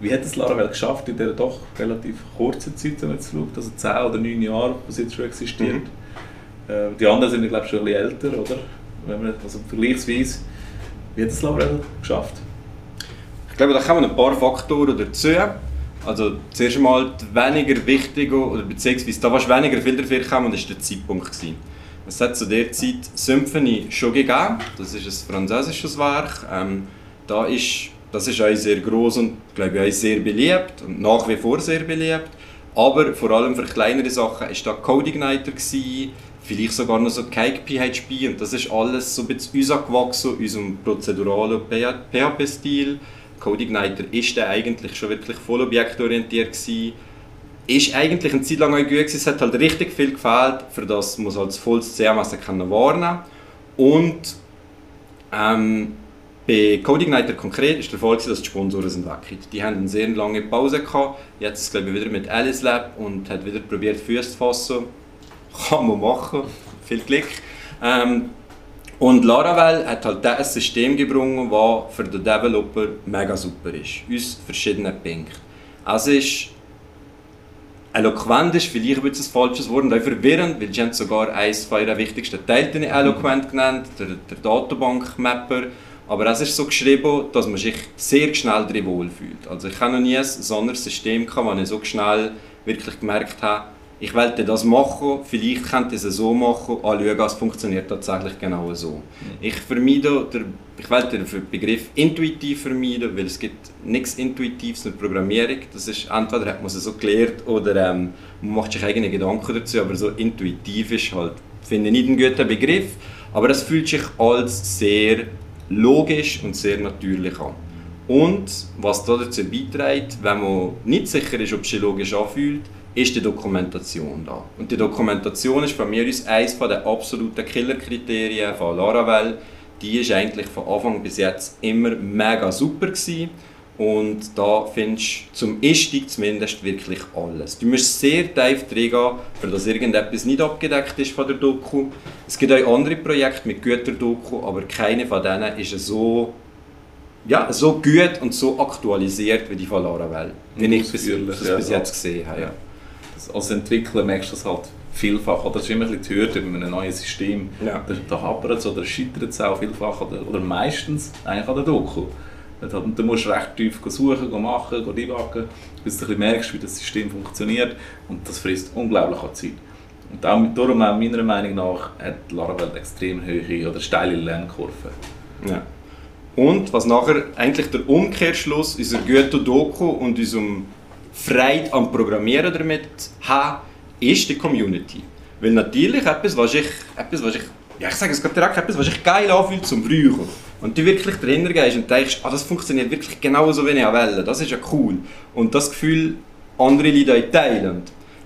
Wie hat es Laravel geschafft, in dieser doch relativ kurzen Zeit, wenn man jetzt schaut, also 10 oder 9 Jahre, was jetzt schon existiert? Mhm. Äh, die anderen sind, glaube ich, schon ein bisschen älter, oder? Wenn man, also vergleichsweise, wie hat es Laravel geschafft? Ich glaube, da kommen ein paar Faktoren dazu. Also zuerst einmal die weniger wichtige, oder beziehungsweise da was weniger viel dafür kam, ist der Zeitpunkt gewesen. Es hat zu der Zeit Symphony schon gegeben. Das ist ein französisches Werk. Ähm, da ist, das ist auch sehr groß und glaube ich auch sehr beliebt und nach wie vor sehr beliebt. Aber vor allem für kleinere Sachen war da Codeigniter gewesen, vielleicht sogar noch so Cake PHP und das ist alles so ein bisschen uns angewachsen, unserem prozeduralen PHP-Stil. Codeigniter ist der eigentlich schon wirklich voll objektorientiert gewesen ist eigentlich eine Zeit lang auch gut gewesen. Es hat halt richtig viel gefehlt, für das muss halt das volles CMS können wahrnehmen Und ähm, bei Codeigniter konkret ist der Fall, dass die Sponsoren sind weg. Die haben eine sehr lange Pause gehabt. Jetzt glaube ich wieder mit Alice Lab und hat wieder probiert Füße zu fassen. Kann man machen. Viel Glück. Ähm, und Laravel hat halt ein System gebrungen, das für den Developer mega super ist. Aus verschiedenen Punkten. Also ist Eloquent ist vielleicht ein bisschen ein falsches Wort und auch verwirrend, weil sie haben sogar eines ihrer wichtigsten Teile eloquent genannt, der, der Datenbank-Mapper. Aber es ist so geschrieben, dass man sich sehr schnell darin wohlfühlt. Also ich habe noch nie ein anderes System gehabt, wo ich so schnell wirklich gemerkt habe, ich wollte das machen, vielleicht könnte ich es so machen, anschauen, es funktioniert tatsächlich genau so. Mhm. Ich vermeide, der, ich wollte den Begriff intuitiv vermeiden, weil es gibt nichts Intuitives in der Programmierung. Das ist, entweder hat man es so gelernt oder ähm, man macht sich eigene Gedanken dazu, aber so intuitiv ist halt, finde ich nicht einen guten Begriff, aber es fühlt sich als sehr logisch und sehr natürlich an. Und was dazu beiträgt, wenn man nicht sicher ist, ob es sich logisch anfühlt, ist die Dokumentation da. Und die Dokumentation ist von mir aus eines der absoluten Killerkriterien von Laravel. Die ist eigentlich von Anfang bis jetzt immer mega super gewesen. Und da findest du zum Einstieg zumindest wirklich alles. Du musst sehr tief reingehen, für dass irgendetwas nicht abgedeckt ist von der Doku. Es gibt auch andere Projekte mit guter Doku, aber keine von denen ist so, ja, so gut und so aktualisiert wie die von Laravel, wie ich bis, das bis jetzt gesehen habe. Ja als Entwickler merkst du das halt vielfach. Oder es ist immer ein bisschen die Hürde bei einem neuen System. Ja. Da, da hapert es oder scheitert es auch vielfach oder, oder meistens eigentlich an der Doku. Dann musst du recht tief suchen, machen, debuggen, bis du merkst, wie das System funktioniert. Und das frisst unglaublich an Zeit. Und auch, darum auch meiner Meinung nach hat Laravel extrem hohe oder steile Lernkurven. Ja. Und was nachher eigentlich der Umkehrschluss unserer guten Doku und unserem Freude am Programmieren damit haben, ist die Community. Weil natürlich etwas, was ich, etwas, was ich, ja ich sage es gerade direkt, etwas, was ich geil anfühlt zum Brauchen. Und du wirklich dahinter gehst und denkst, ah, das funktioniert wirklich genauso wie ich will, das ist ja cool. Und das Gefühl, andere Leute teilen,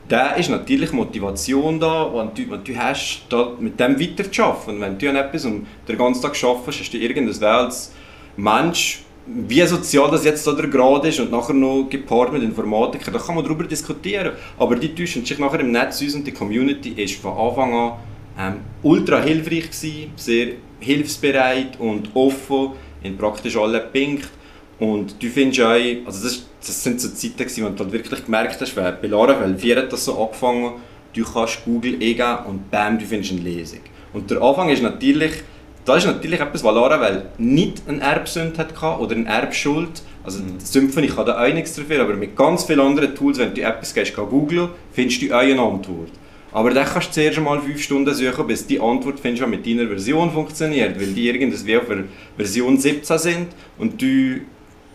da ist natürlich Motivation da, wenn du, wenn du hast, da mit dem weiterzuarbeiten. Und wenn du an etwas und den ganzen Tag arbeitest, hast du irgendein als Mensch, wie sozial das jetzt oder gerade ist und nachher noch gepaart mit Informatikern, da kann man darüber diskutieren. Aber die täuschen sich nachher im Netz uns und die Community ist von Anfang an ähm, ultra hilfreich gewesen, sehr hilfsbereit und offen in praktisch allen Punkten. Und du findest auch, also das, das sind so Zeiten gewesen, wo du halt wirklich gemerkt hast, bei Laravel 4 hat das so angefangen, du kannst Google eingeben und bam, du findest eine Lesung. Und der Anfang ist natürlich, das ist natürlich etwas, was Laravel nicht eine Erbsünde hatte oder eine Erbschuld. Also mhm. Symphony kann da auch nichts dafür, aber mit ganz vielen anderen Tools, wenn du etwas gehst, googeln, findest du auch eine Antwort. Aber dann kannst du zuerst mal fünf Stunden suchen, bis die Antwort findest, die mit deiner Version funktioniert, weil die irgendwie auf Version 17 sind und du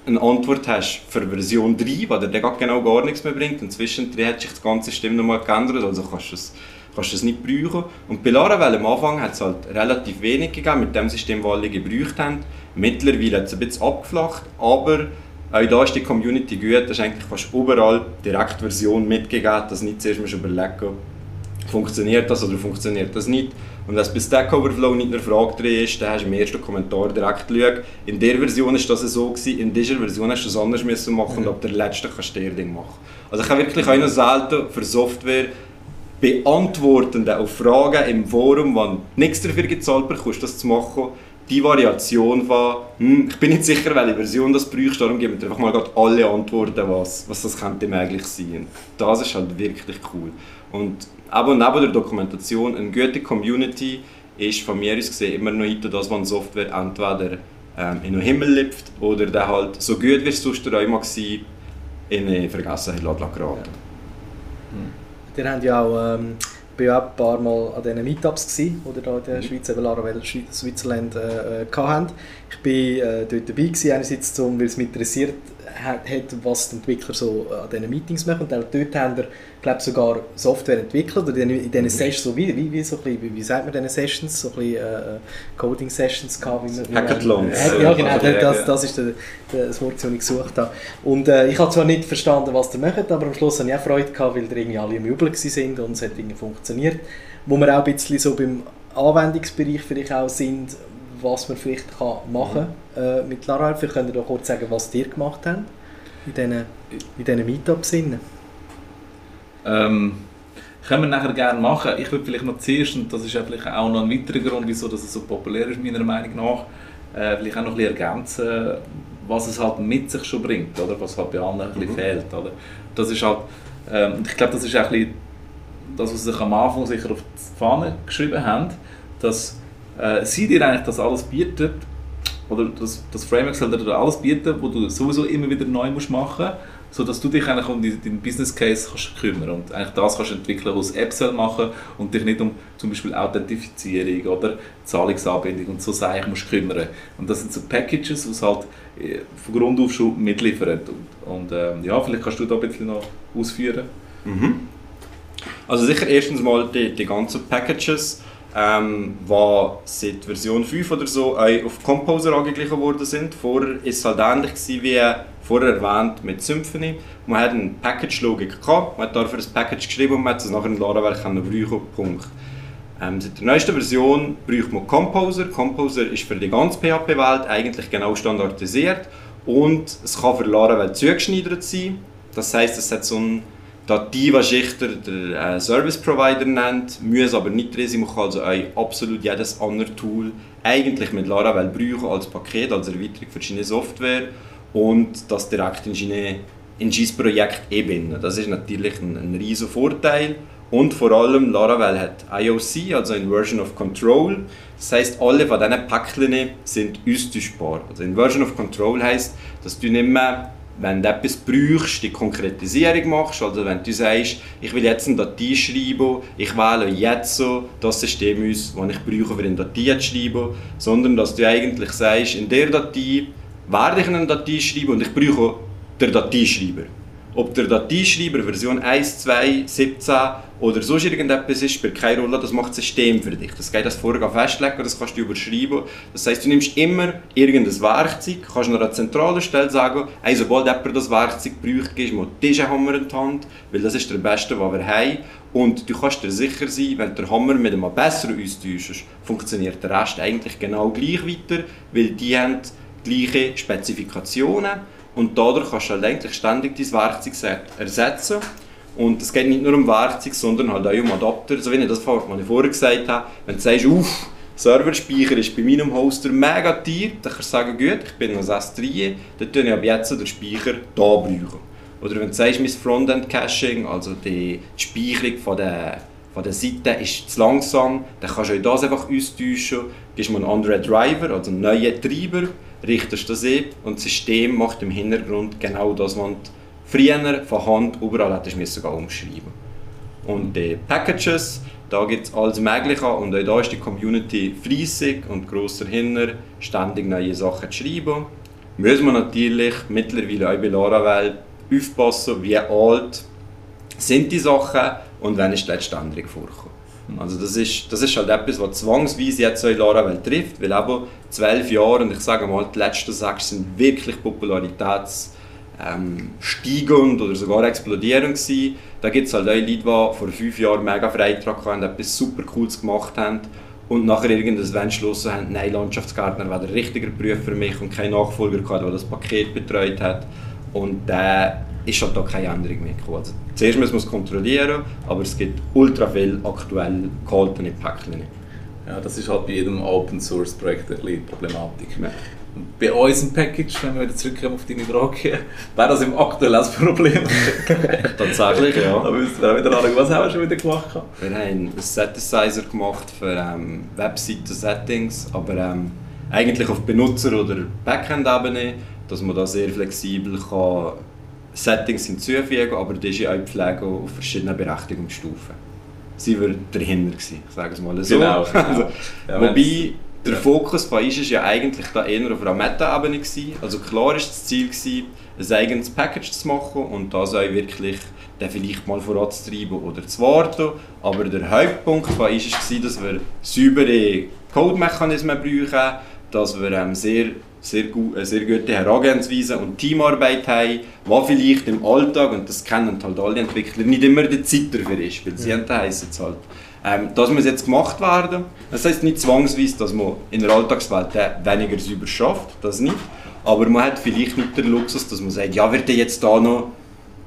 eine Antwort hast für Version 3, weil dir genau gar nichts mehr bringt und zwischendrin hat sich das ganze System nochmal geändert, also kannst du es, kannst du es nicht brauchen. Und bei Laravel am Anfang hat es halt relativ wenig gegeben mit dem System, das alle gebraucht haben. Mittlerweile hat es ein bisschen abgeflacht, aber auch da ist die Community gut, das ist eigentlich fast überall direkt Version mitgegeben, dass nicht zuerst mal überlegen funktioniert das oder funktioniert das nicht. Und wenn es bei Stack Overflow nicht eine Frage drin ist, dann hast du im ersten Kommentar direkt geschaut, in der Version ist das so gewesen, in dieser Version hast du es anders müssen machen und ab der letzten kannst du dir Ding machen. Also ich habe wirklich auch noch selten für Software beantworten auf Fragen im Forum, wo nichts dafür gezahlt bekommst, das zu machen, die Variation von, hm, ich bin nicht sicher, welche Version das brauchst, darum geben wir einfach mal alle Antworten, was, was das könnte eigentlich sein. Das ist halt wirklich cool. Und aber neben der Dokumentation, eine gute Community ist von mir aus gesehen immer noch heute das, was Software entweder ähm, in den Himmel lebt oder der halt so gut wie es sonst einmal war, in eine Vergessenheit geraten. Ja. Mhm. Ihr habt ja auch, ähm, bin ja auch ein paar Mal an diesen Meetups gewesen, die da in der mhm. Schweiz, eben Laravel Switzerland, äh, äh, hatten. Ich war äh, dort dabei gewesen, einerseits, um, weil es mich interessiert hat, was die Entwickler so an diesen Meetings machen. Und auch dort haben wir glaube sogar Software entwickelt oder in diesen Sessions, so wie, wie, wie, so wie, wie sagt man diese Sessions, so ein bisschen, äh, Coding Sessions gehabt. Wie man, Hackathons. Äh, ja genau, das, das ist der, das Wort, das ich gesucht habe. Und äh, ich habe zwar nicht verstanden, was ihr macht, aber am Schluss hatte ich auch Freude, gehabt, weil ihr irgendwie alle im Jubel sind und es hat irgendwie funktioniert. Wo wir auch ein bisschen so beim Anwendungsbereich vielleicht auch sind, was man vielleicht kann machen kann mhm. Äh, mit Laravel. Vielleicht könnt ihr doch kurz sagen, was ihr gemacht habt in diesen, in diesen Meetups. Ähm, können wir nachher gerne machen. Ich würde vielleicht noch zuerst, und das ist ja vielleicht auch noch ein weiterer Grund, wieso das so populär ist, meiner Meinung nach, äh, vielleicht auch noch ein bisschen ergänzen, was es halt mit sich schon bringt, oder? was halt bei anderen ein bisschen mhm. fehlt. Oder? Das ist halt, ähm, ich glaube, das ist auch ein bisschen das, was sie sich am Anfang sicher auf die Fahne geschrieben haben, dass äh, sie dir eigentlich das alles bietet, oder das, das Framework soll dir alles bieten, wo du sowieso immer wieder neu musst machen musst, sodass du dich eigentlich um deinen Business Case kannst kümmern und eigentlich das kannst entwickeln, was App soll machen und dich nicht um zum Beispiel Authentifizierung oder Zahlungsanbindung und so Sachen musst kümmern. Und das sind so Packages, die halt äh, von Grund auf schon mitliefern. Und, und ähm, ja, vielleicht kannst du da ein bisschen noch ausführen. Mhm. Also sicher erstens mal die, die ganzen Packages, ähm, die seit Version 5 oder so auf Composer angeglichen worden sind. Vorher war es halt ähnlich wie vorher erwähnt mit Symphony. Man hat eine Package-Logik gehabt, man hat dafür ein Package geschrieben und man hat es nachher in Laravel brauchen Punkt. Ähm, seit der neuesten Version braucht man Composer. Composer ist für die ganze PHP-Welt eigentlich genau standardisiert und es kann für Laravel zugeschneidert sein. Das heißt, es hat so ein Was sich der, äh, Service Provider nennt, muss aber nicht drin sein. Man kann also absolut jedes andere Tool eigentlich mit Laravel brauchen als Paket, als Erweiterung für seine Software und das direkt in seine in sein Projekt einbinden. Das ist natürlich ein, ein riesiger Vorteil. Und vor allem Laravel hat IOC, also Inversion of Control. Das heißt, alle von diesen Päckchen sind austauschbar. Also Inversion of Control heißt, dass du nicht mehr, wenn du etwas brauchst, die Konkretisierung machst. Also wenn du sagst, ich will jetzt eine Datei schreiben, ich wähle jetzt so das System aus, das ich brauche, für eine Datei zu schreiben, sondern dass du eigentlich sagst, in der Datei werde ich eine Datei schreiben und ich brauche den Dateischreiber. Ob der Dateischreiber Version 1, 2, 17 oder sonst irgendetwas ist, spielt keine Rolle, das macht das System für dich. Das geht das vorher festlegen, das kannst du überschreiben. Das heißt, du nimmst immer irgendein Werkzeug, kannst an einer zentralen Stelle sagen, hey, sobald jemand das Werkzeug braucht, gibst du diesen Hammer in die Hand, weil das ist der beste, den wir haben. Und du kannst dir sicher sein, wenn den Hammer mit einem besseren austauschst, funktioniert der Rest eigentlich genau gleich weiter, weil die haben gleiche Spezifikationen und dadurch kannst du halt eigentlich ständig dein Werkzeug ersetzen. Und es geht nicht nur um Werkzeug, sondern halt auch um Adapter. So wie ich das vorher gesagt habe, wenn du sagst, uff, Serverspeicher ist bei meinem Hoster mega teuer, dann kannst du sagen, gut, ich bin noch S3, dann tue ich ab jetzt den Speicher hier brauchen. Oder wenn du sagst, mein Frontend-Caching, also die Speicherung von den von der Seite ist zu langsam, dann kannst du auch das einfach austauschen, gibst mir einen anderen Driver, also einen neuen Treiber, richtest das ein und das System macht im Hintergrund genau das, was du früher von Hand überall hättest müssen umschreiben Und die Packages, da gibt es alles Mögliche und auch da ist die Community fleissig und grosser hinter, ständig neue Sachen zu schreiben. Müssen wir natürlich mittlerweile auch bei Laravel aufpassen, wie alt sind die Sachen und wann ist die letzte Änderung vorgekommen. Also das ist, das ist halt etwas, was zwangsweise jetzt in Laravel trifft, weil eben zwölf Jahre und ich sage mal, die letzten sechs sind wirklich popularitätssteigend ähm, oder sogar explodierend gewesen. Da gibt es halt auch Leute, die vor fünf Jahren mega Freitrag hatten, etwas super Cooles gemacht haben und nachher irgendwann entschlossen haben, nein, Landschaftsgärtner wäre der richtige Beruf für mich und kein Nachfolger gehabt, der das Paket betreut hat. Und der ist halt da keine Änderung mehr gekommen. Also, zuerst müssen wir es kontrollieren, aber es gibt ultra viel aktuell gehaltene Päckchen. Ja, das ist halt bei jedem Open Source Projekt ein bisschen Problematik. Ja. Bei unserem Package, wenn wir wieder zurückkommen auf deine Frage, wäre das im aktuellen Problem. Tatsächlich, ja. Da müssen wir auch wieder anschauen, was haben wir schon wieder gemacht? Wir haben einen Synthesizer gemacht für ähm, Webseiten-Settings, aber ähm, eigentlich auf Benutzer- oder Backend-Ebene, dass man da sehr flexibel kann Settings hinzufügen, aber das ist ja auch Pflege auf verschiedenen Berechtigungsstufen. Sie war dahinter gewesen, ich sage es mal so. Genau. genau. Also, ja, wobei der Fokus von ist ja eigentlich da eher auf einer Meta-Ebene gewesen. Also klar ist das Ziel gewesen, ein eigenes Package zu machen und das auch wirklich dann vielleicht mal voranzutreiben oder zu warten. Aber der Hauptpunkt von ist war, dass wir saubere Code-Mechanismen brauchen, dass wir ähm, sehr sehr, gut, eine sehr gute Herangehensweise und Teamarbeit haben, was vielleicht im Alltag, und das kennen halt alle Entwickler, nicht immer die Zeit dafür ist, weil sie ja. heissen es halt. Ähm, das muss jetzt gemacht werden. Das heißt nicht zwangsweise, dass man in der Alltagswelt weniger sauber schafft, das nicht. Aber man hat vielleicht nicht den Luxus, dass man sagt, ja, wird jetzt da noch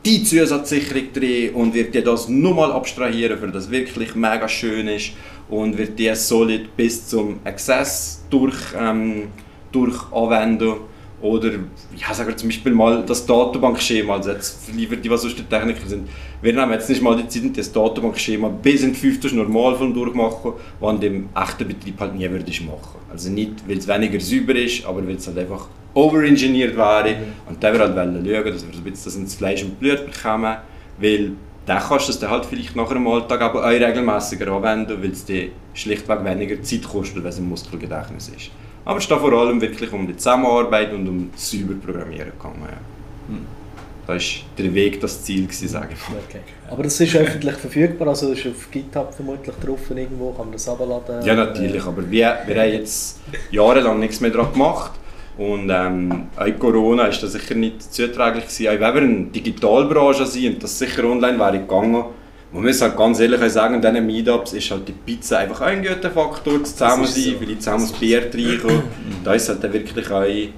die Zusatzsicherung drin und wird dir das nochmal abstrahieren, für das wirklich mega schön ist und wird dir solid bis zum Access durch ähm, durch anwenden. Oder, ja, sagen wir zum Beispiel mal das Datenbankschema, also jetzt lieber die, was sonst die Techniker sind. Wir nehmen jetzt nicht mal die Zeit das Datenbankschema bis in die fünfte Normalform durchmachen, was an dem echten Betrieb halt nie würdest machen. Also nicht, weil es weniger sauber ist, aber weil es halt einfach overengineert wäre. Mhm. Und da wir halt schauen, dass wir so ein bisschen das ins Fleisch und Blut bekommen, weil dann kannst du es dann halt vielleicht nach einem Alltag aber auch regelmäßiger anwenden, weil es dir schlichtweg weniger Zeit kostet, wenn es im Muskelgedächtnis ist. Aber es geht vor allem wirklich um die Zusammenarbeit und um das sauber Programmieren gegangen. Ja. Hm. Das war der Weg, das Ziel, gewesen, sage ich okay. Aber das ist öffentlich verfügbar, also ist auf GitHub vermutlich drauf irgendwo, kann man das abladen? Ja, natürlich, aber wir, wir haben jetzt jahrelang nichts mehr daran gemacht. Und ähm, auch Corona ist das sicher nicht zuträglich gewesen. Auch wenn wir eine Digitalbranche sind und das sicher online wäre gegangen, man muss halt ganz ehrlich sagen, in diesen Meetups ist halt die Pizza einfach ein guter Faktor, zusammen sein, so. vielleicht zusammen das Bier trinken. da ist halt dann wirklich auch, äh,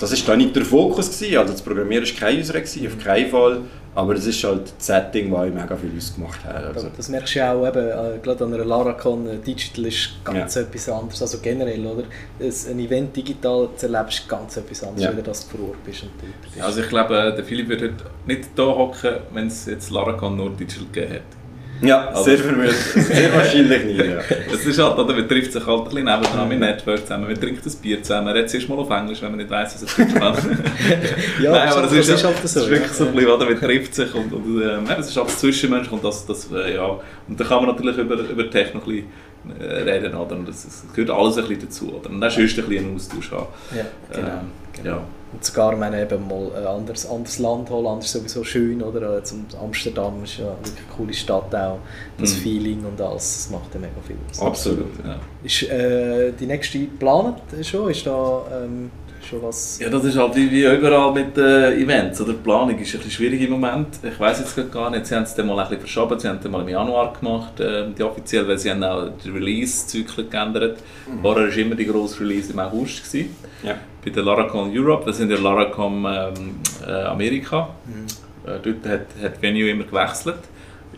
das ist da nicht der Fokus gewesen, also das Programmieren war kein unserer, auf keinen Fall. Aber es ist halt das Setting, das ich mega viel ausgemacht habe. Also. Das merkst du ja auch, eben, äh, gerade an einer LaraCon, äh, Digital ist ganz ja. etwas anderes, also generell, oder? Ein Event digital zu erleben ist ganz etwas anderes, ja. wenn du das vor Ort bist. Und bist. Also ich glaube, der Philipp wird heute nicht da hocken, wenn es jetzt LaraCon nur Digital gegeben hätte. Ja, also, sehr vermutlich. Sehr wahrscheinlich nicht. Ja. Es ist halt, oder, man trifft sich halt ein bisschen nebendran mit Network zusammen, man trinkt ein Bier zusammen, man redet mal auf Englisch, wenn man nicht weiss, was es ist. ja, Nein, aber das, ist, ist halt so. Es ist wirklich so ein bisschen, oder, man trifft sich und, und ähm, es ist halt Zwischenmensch und das, das äh, ja. Und da kann man natürlich über, über Technik ein bisschen äh, reden, oder? Und das, das gehört alles ein bisschen dazu, oder? Und dann sonst ein bisschen einen Austausch haben. Ja, genau. Ähm, genau. Ja. Und sogar wenn eben mal ein anderes, anderes Land, Holland ist sowieso schön, oder? Äh, zum Amsterdam ist ja wirklich eine coole Stadt auch. Das mm. Feeling und alles, das macht ja mega viel aus. Absolut, ja. Ist äh, die nächste geplant schon? Ist da ähm, schon was? Ja, das ist halt wie, wie überall mit äh, Events, oder? Die Planung ist ein bisschen schwierig im Moment. Ich weiß jetzt gar nicht, sie haben es dann mal ein bisschen verschoben, sie haben es mal im Januar gemacht, äh, die offiziell, weil sie haben auch den Release-Zyklus geändert. Mhm. Vorher war immer die grosse Release im August. Gewesen. Ja bei der Laracon Europe, das sind ja Laracon ähm, äh, Amerika. Mhm. Äh, dort hat, hat Venue immer gewechselt.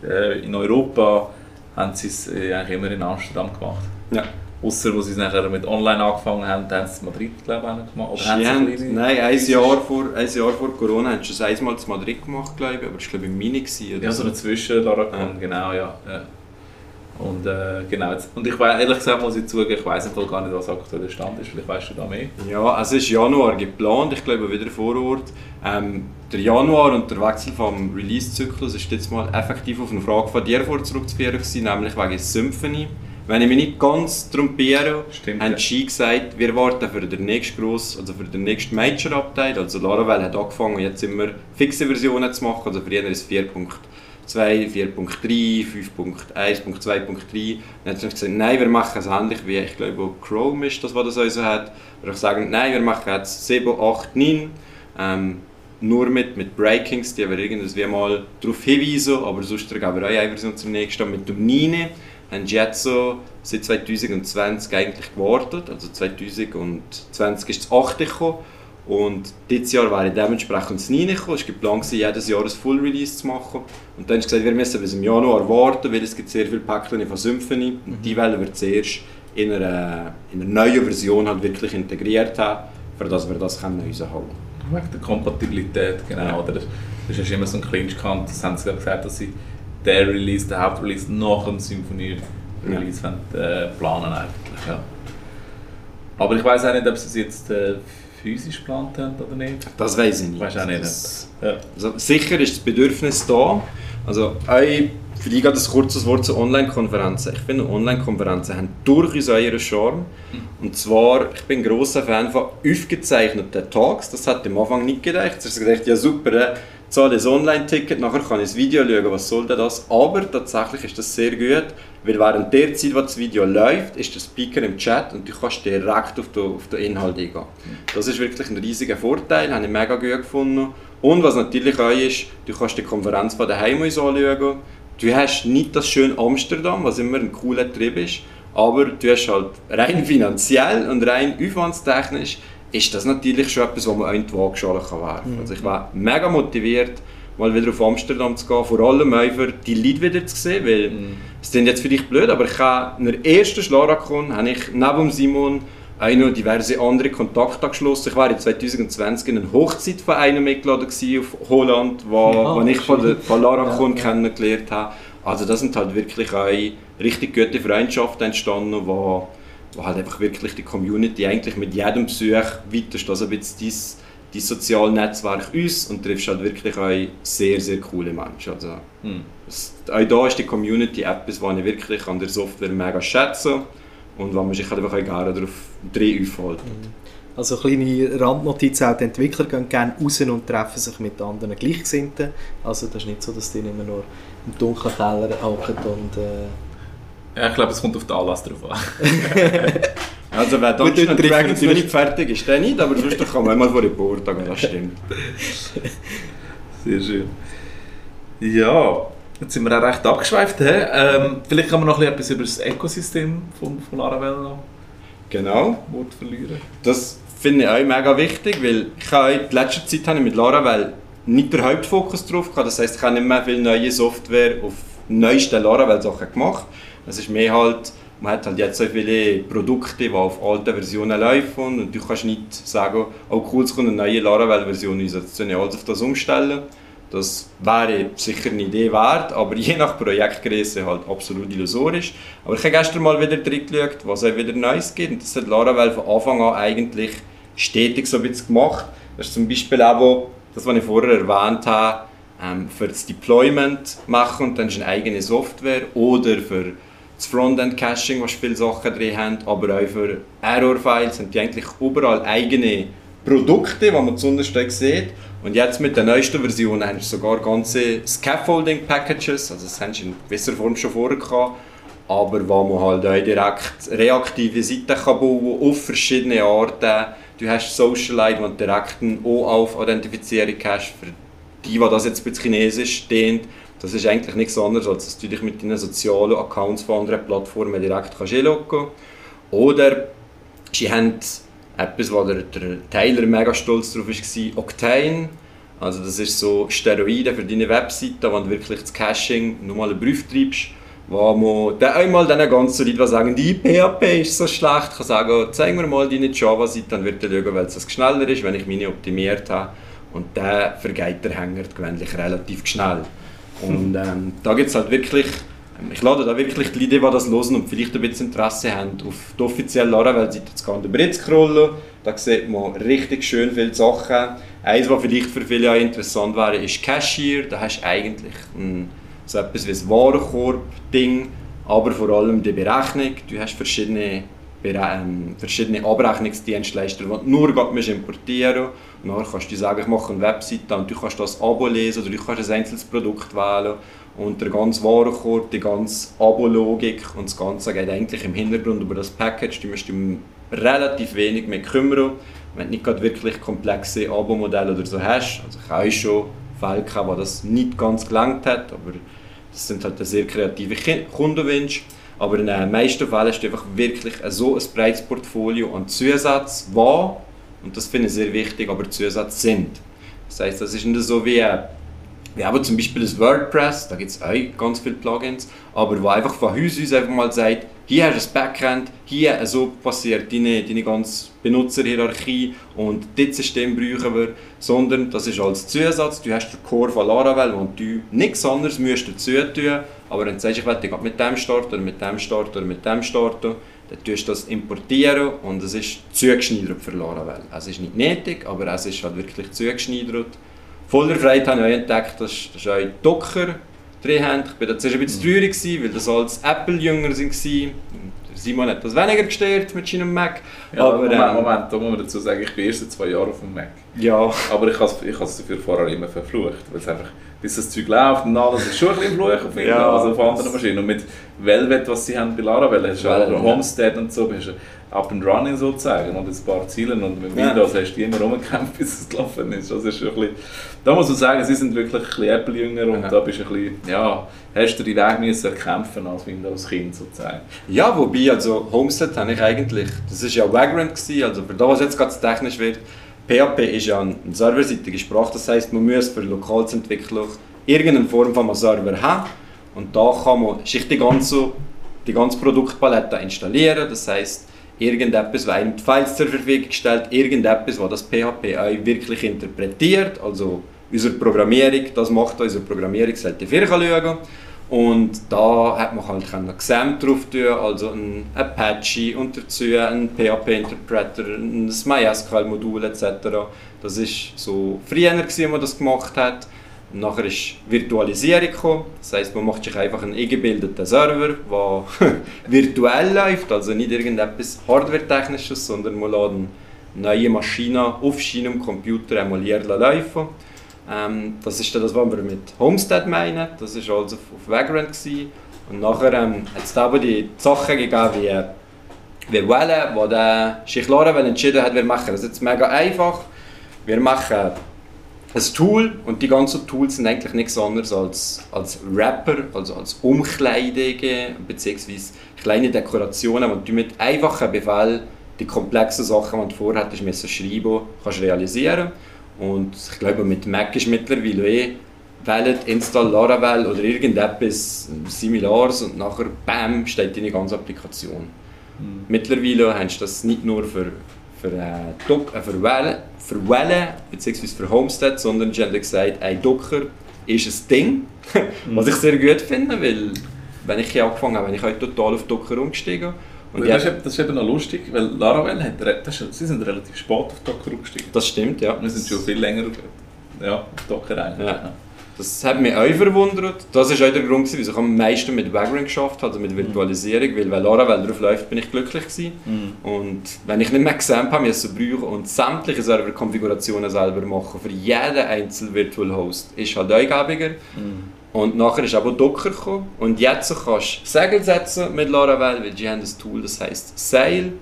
Äh, in Europa haben sie es äh, eigentlich immer in Amsterdam gemacht. Ja. Außer, wo sie es nachher mit online angefangen haben, haben sie es in Madrid glaube ich, gemacht. Oder haben haben, sie nein, ein Jahr, vor, ein Jahr vor Corona haben sie es einmal in Madrid gemacht, glaube ich, aber es war glaube ich Mini. Gewesen, ja, so, so dazwischen Laracon, ja. genau, ja. ja. Und äh, genau, jetzt, und ich weiß, ehrlich gesagt muss ich zugeben, ich weiß gar nicht, was aktuell der Stand ist. Vielleicht weißt du da mehr. Ja, es ist Januar geplant, ich glaube wieder vor Ort. Ähm, der Januar und der Wechsel vom Release-Zyklus ist jetzt mal effektiv auf eine Frage von dir vor zurückzuführen gewesen, nämlich wegen Symphony. Wenn ich mich nicht ganz trompiere, haben ja. gesagt, wir warten für den nächsten gross, also für den nächsten Major-Update. Also Laravel hat angefangen, jetzt immer fixe Versionen zu machen. Also für jeden ist 4.2, 4.3, 5.1.2.3. Dann hat sie gesagt, nein, wir machen es ähnlich wie, ich glaube, Chrome ist das, was das also hat. Wir sagen, nein, wir machen jetzt 7, 8, 9. Ähm, nur mit, mit Breakings, die wir irgendwie mal darauf hinweisen, aber sonst geben wir auch eine Version zum nächsten. Mit dem 9 haben sie jetzt so seit 2020 eigentlich gewartet. Also 2020 ist das 8 gekommen. Und dieses Jahr wäre dementsprechend das 9 gekommen. Es war geplant, jedes Jahr ein Full Release zu machen. Und dann haben sie gesagt, wir müssen bis im Januar warten, weil es gibt sehr viele Päckchen von Symphony. Und die wollen wir zuerst in einer, in einer neuen Version halt wirklich integriert haben, für dass wir das können rausholen können. Wegen der Kompatibilität, genau. Ja. Oder? Das ist immer so ein Clinch gehabt. Das haben sie gesagt, dass sie den Release, den Hauptrelease, nach dem Symphony-Release wollen, äh, planen eigentlich. Ja. Aber ich weiß auch nicht, ob sie es jetzt äh, physisch geplant haben oder nicht. Das weiß ich nicht. Weiß auch nicht. Das- Ja. Also sicher ist das Bedürfnis da. Also ein, für dich gerade ein kurzes Wort zu Online-Konferenzen. Ich finde, Online-Konferenzen haben durchaus ihren Charme. Und zwar, ich bin ein grosser Fan von aufgezeichneten Talks. Das hat am Anfang nicht gedacht. Ich habe gedacht, ja super, äh, zahle ein Online-Ticket, nachher kann ich das Video schauen, was soll denn das? Aber tatsächlich ist das sehr gut, weil während der Zeit, wo das Video läuft, ist der Speaker im Chat und du kannst direkt auf den, auf den Inhalt eingehen. Das ist wirklich ein riesiger Vorteil, habe ich mega gut gefunden. Und was natürlich auch ist, du kannst die Konferenz von daheim aus anschauen. Du hast nicht das schöne Amsterdam, was immer ein cooler Trip ist, aber du hast halt rein finanziell und rein aufwandstechnisch ist das natürlich schon etwas, was man auch in die Waagschale kann werfen kann. Also ich war mega motiviert, mal wieder auf Amsterdam zu gehen, vor allem für die Leute wieder zu sehen, weil es klingt jetzt vielleicht blöd, aber ich habe in der ersten Schlarakon habe ich neben Simon auch noch diverse andere Kontakte angeschlossen. Ich war in 2020 in einer Hochzeit von einem mitgeladen auf Holland, wo, Ah, wo ich von, der, von Laracon Ja, ja. kennengelernt habe. Also das sind halt wirklich auch richtig gute Freundschaften entstanden, wo, wo halt einfach wirklich die Community eigentlich mit jedem Besuch weiterst, also ein bisschen dein, dein soziales Netzwerk uns und triffst halt wirklich auch sehr, sehr coole Menschen. Also, Hm. es- auch da ist die Community etwas, was ich wirklich an der Software mega schätze und wo man sich halt einfach auch gerne darauf drin aufhält. Also kleine Randnotiz, auch die Entwickler gehen gerne raus und treffen sich mit anderen Gleichgesinnten. Also das ist nicht so, dass die immer nur im dunklen Keller hocken und... Äh, Ja, ich glaube, es kommt auf den Anlass drauf an. Also Gut, Dungeons dann and treffen Dragons noch nicht fertig ist, der nicht, aber sonst kann man einmal vor den Bord gehen, das stimmt. Sehr schön. Ja, jetzt sind wir auch recht abgeschweift. He? Ähm, vielleicht kann man noch ein bisschen etwas über das Ökosystem von, von Laravel noch Genau. Wort verlieren. Das finde ich auch mega wichtig, weil ich habe in letzter Zeit habe ich mit Laravel nicht den Hauptfokus drauf gehabt. Das heisst, ich habe nicht mehr viel neue Software auf neuesten Laravel-Sachen gemacht. Es ist mehr halt, man hat halt jetzt so viele Produkte, die auf alten Versionen laufen und du kannst nicht sagen, oh cool, es kommt eine neue Laravel-Version raus, jetzt soll alles auf das umstellen. Das wäre sicher eine Idee wert, aber je nach Projektgröße halt absolut illusorisch. Aber ich habe gestern mal wieder drin geschaut, was es wieder Neues gibt. Und das hat Laravel von Anfang an eigentlich stetig so ein bisschen gemacht. Das ist zum Beispiel auch, das, was ich vorher erwähnt habe, ähm, für das Deployment machen und dann ist eine eigene Software oder für das Frontend-Caching, was viele Sachen drin haben, aber auch für Error-Files haben die eigentlich überall eigene Produkte, die man zuunterst sieht. Und jetzt mit der neuesten Version haben sie sogar ganze Scaffolding-Packages, also das haben sie in gewisser Form schon vorher gehabt, aber wo man halt auch direkt reaktive Seiten kann bauen auf verschiedene Arten. Du hast Socialite, wo du direkt eine OAuth-Identifizierung hast, für die, die das jetzt bei Chinesisch dient. Das ist eigentlich nichts anderes, als dass du dich mit deinen sozialen Accounts von anderen Plattformen direkt kannst einloggen kannst. Oder sie haben etwas, wo der, der Tyler mega stolz drauf war, Octane. Also das ist so Steroide für deine Webseite, wo du wirklich das Caching nochmal einen Prüf treibst, wo man dann einmal diesen ganzen Leuten, die sagen, die PHP ist so schlecht, kann sagen, zeig mir mal deine Java-Seite, dann wird er schauen, weil es schneller ist, wenn ich meine optimiert habe. Und der vergeht der Hänger gewöhnlich relativ schnell. Und ähm, da gibt es halt wirklich Ähm, ich lade da wirklich die Leute, die das hören und vielleicht ein bisschen Interesse haben, auf die offizielle Laravel-Seite zu gehen, über scrollen. Da sieht man richtig schön viele Sachen. Eins, was vielleicht für viele auch interessant wäre, ist Cashier. Da hast du eigentlich ein, so etwas wie ein Warenkorb-Ding, aber vor allem die Berechnung. Du hast verschiedene ähm, verschiedene Abrechnungsdienstleister, die nur importieren musst. Dann kannst du sagen, ich mache eine Webseite und du kannst das Abo lesen oder du kannst ein einzelnes Produkt wählen. Und der ganze Warenkorb, die ganze Abo-Logik und das Ganze geht eigentlich im Hintergrund über das Package. Du musst dich relativ wenig mehr kümmern, wenn du nicht gerade wirklich komplexe Abo-Modelle oder so hast. Also ich habe schon Fälle gehabt, wo das nicht ganz gelangt hat, aber das sind halt sehr kreative Kundenwünsche. Aber in den meisten Fällen ist einfach wirklich so ein breites Portfolio an Zusätzen, was, und das finde ich sehr wichtig, aber Zusätze sind. Das heißt, das ist nicht so wie, wie aber zum Beispiel das WordPress, da gibt es auch ganz viele Plugins, aber wo einfach von Haus aus einfach mal sagt, hier hast du ein Backend, hier so passiert deine, deine ganze Benutzerhierarchie und dieses System brauchen wir, sondern das ist als Zusatz, du hast den Core von Laravel und du nichts anderes musst dazu tun, aber wenn du sagst, ich will mit dem starten oder mit dem starten oder mit dem starten, dann tust du das importieren und es ist zugeschneidert für Laravel. Es ist nicht nötig, aber es ist halt wirklich zugeschneidert. Voller Freude habe ich entdeckt, dass, dass auch Docker drin haben. Ich war zuerst ein bisschen traurig, weil das als Apple-Jünger waren. Simon hat das weniger gestört mit seinem Mac. Ja, aber, Moment, ähm, Moment, da muss man dazu sagen, ich bin erst seit zwei Jahren auf dem Mac. Ja. Aber ich habe es dafür vorher immer verflucht, weil es einfach, bis das Zeug läuft und alles, ist schon ein bisschen Fluch auf, ja, also auf anderen Maschinen. Und mit Velvet, was sie haben bei Laravel, hast du auch Homestead und so, bist up and running sozusagen und ein paar Ziele und mit Windows ja. hast du immer rumgekämpft, bis es gelaufen ist. Das ist ein bisschen, da muss man sagen, sie sind wirklich ein bisschen Apple-Jünger und ja. da bist du ein bisschen, ja, hast du die Weg müssen erkämpfen als Windows-Kind sozusagen. Ja, wobei, also Homestead habe ich eigentlich, das war ja Vagrant gewesen, also für das, was jetzt ganz technisch wird, PHP ist ja eine serverseitige Sprache, das heisst, man muss für Lokalentwicklung irgendeine Form von einem Server haben und da kann man sich die ganze, die ganze Produktpalette installieren, das heisst, irgendetwas, was einem die Files zur Verfügung stellt, irgendetwas, was das PHP auch wirklich interpretiert, also unsere Programmierung, das macht unsere Programmierung, sollte ihr schauen. Und da hat man halt ein Gesamt drauf tun, also ein Apache und dazu ein PHP-Interpreter, ein MySQL-Modul etc. Das war so früher, als man das gemacht hat. Und nachher ist Virtualisierung gekommen. Das heisst, man macht sich einfach einen eingebildeten Server, der virtuell läuft, also nicht irgendetwas Hardware-technisches, sondern man lässt eine neue Maschine auf seinem Computer emulieren laufen. Ähm, das ist das, was wir mit Homestead meinen. Das war also auf Vagrant. Gewesen. Und nachher ähm, hat es aber die Sachen gegeben wie, wie Welle, wo der sich entschieden hat, wir machen das jetzt mega einfach. Wir machen ein Tool und die ganzen Tools sind eigentlich nichts anderes als, als Wrapper, also als Umkleidungen bzw. kleine Dekorationen, die du mit einfachen Befehlen die komplexen Sachen, die du vorher hättest schreiben kannst realisieren. Und ich glaube, mit Mac ist mittlerweile eh wählt Install Laravel oder irgendetwas Similares und nachher BAM steht deine ganze Applikation. Mhm. Mittlerweile hast du das nicht nur für für, äh, Doc, äh, für, Wellen, für Wellen bzw. für Homestead, sondern sie haben gesagt, ein Docker ist ein Ding, was ich sehr gut finde, weil wenn ich hier angefangen habe, bin ich heute total auf Docker umgestiegen. Und das, ist, das ist eben noch lustig, weil Laravel hat, das, sie sind relativ spät auf Docker umgestiegen. Das stimmt, ja. Wir sind schon viel länger ja, auf Docker eigentlich. Ja. Das hat mich auch verwundert. Das war auch der Grund, wieso ich am meisten mit Vagrant geschafft habe, also mit Virtualisierung, weil wenn Laravel drauf läuft, bin ich glücklich gewesen. Mhm. Und wenn ich nicht mehr gesehen habe, müssen brauchen und sämtliche Serverkonfigurationen selber machen für jeden einzelnen Virtual Host, ist halt eingebiger. Mhm. Und nachher ist aber Docker gekommen. Und jetzt kannst du Segel setzen mit Laravel, weil die haben ein Tool, das heißt Sail.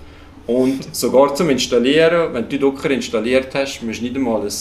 Und sogar zum Installieren, wenn du Docker installiert hast, musst du nicht einmal ein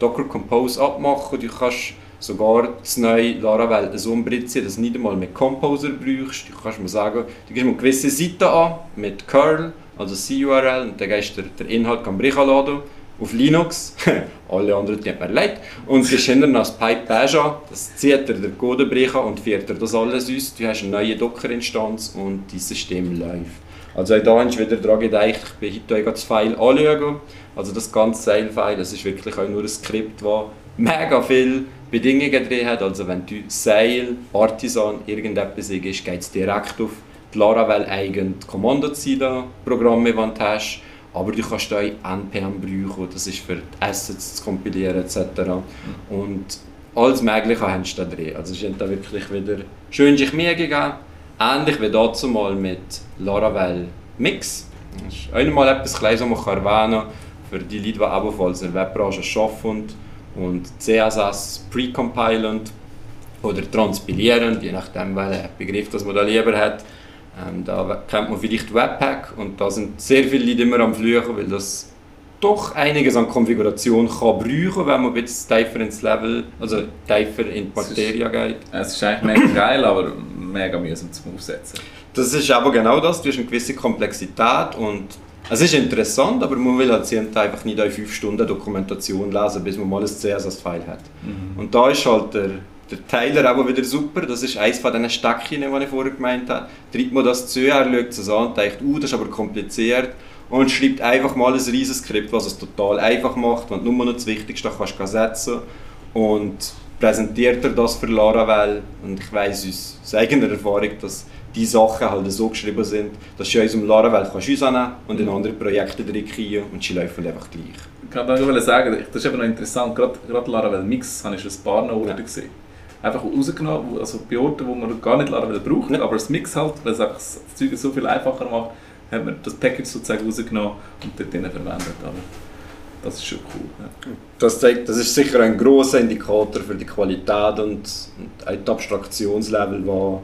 Docker Compose abmachen. Du kannst sogar das neue Laravel so umbritzen, dass du nicht einmal mit Composer brauchst. Du kannst mir sagen, du mal eine gewisse Seite an mit curl, also CURL, und dann gehst du den Inhalt kann laden auf Linux, alle anderen tut mir leid, und gehst hinterher das Pipe an, das zieht dir den Code und führt dir das alles aus, du hast eine neue Docker-Instanz und dein System läuft. Also auch da du wieder daran gedacht, ich bin heute das File anschauen, also das ganze Sail-File, das ist wirklich auch nur ein Skript, das mega viel Bedingungen drin hat. Also wenn du Sail, Artisan, irgendetwas ist, geht es direkt auf die Laravel eigene Kommandoziele-Programme, die du hast. Aber du kannst auch NPM brauchen, das ist für die Assets zu kompilieren etc. Und alles Mögliche hast du da drin. Also es ist da wirklich wieder schön sich Mühe gegeben. Ähnlich wie dazu mal mit Laravel Mix. Das ist auch mal etwas Kleines, was man erwähnen kann, für die Leute, die ebenfalls in der Webbranche arbeiten und CSS precompilen oder transpilieren, je nachdem, welchen Begriff das man da lieber hat. Ähm, da kennt man vielleicht Webpack und da sind sehr viele Leute immer am Fluchen, weil das doch einiges an Konfiguration kann brauchen, wenn man bisschen tiefer ins Level, also tiefer in die Materie geht. Es ist eigentlich mega geil, aber mega mühsam zum Aufsetzen. Das ist aber genau das, du hast eine gewisse Komplexität und es ist interessant, aber man will halt einfach nicht eine 5 Stunden Dokumentation lesen, bis man mal ein CSS-File hat. Mhm. Und da ist halt der, der Teiler auch wieder super, das ist eines von diesen Steckchen, die ich vorher gemeint habe. Treibt man das zu, er schaut es an und denkt, uh, das ist aber kompliziert und schreibt einfach mal ein riesiges Skript, was es total einfach macht, wenn du nur noch das Wichtigste kannst setzen und präsentiert er das für Laravel und ich weiss aus eigener Erfahrung, dass die Sachen halt so geschrieben sind, dass du aus dem Laravel kannst und in andere Projekte reinkriegen und sie laufen einfach gleich. Ich kann nur sagen, das ist eben noch interessant, gerade, gerade Laravel Mix habe ich schon ein paar Orte ja. gesehen. Einfach rausgenommen, also bei Orten, wo man gar nicht Laravel braucht, ja. aber das Mix halt, weil es einfach das Zeug so viel einfacher macht, hat man das Package sozusagen rausgenommen und dort verwendet. Aber das ist schon cool. Ja. Das, zeigt, das ist sicher ein großer Indikator für die Qualität und, und ein Abstraktionslevel, wo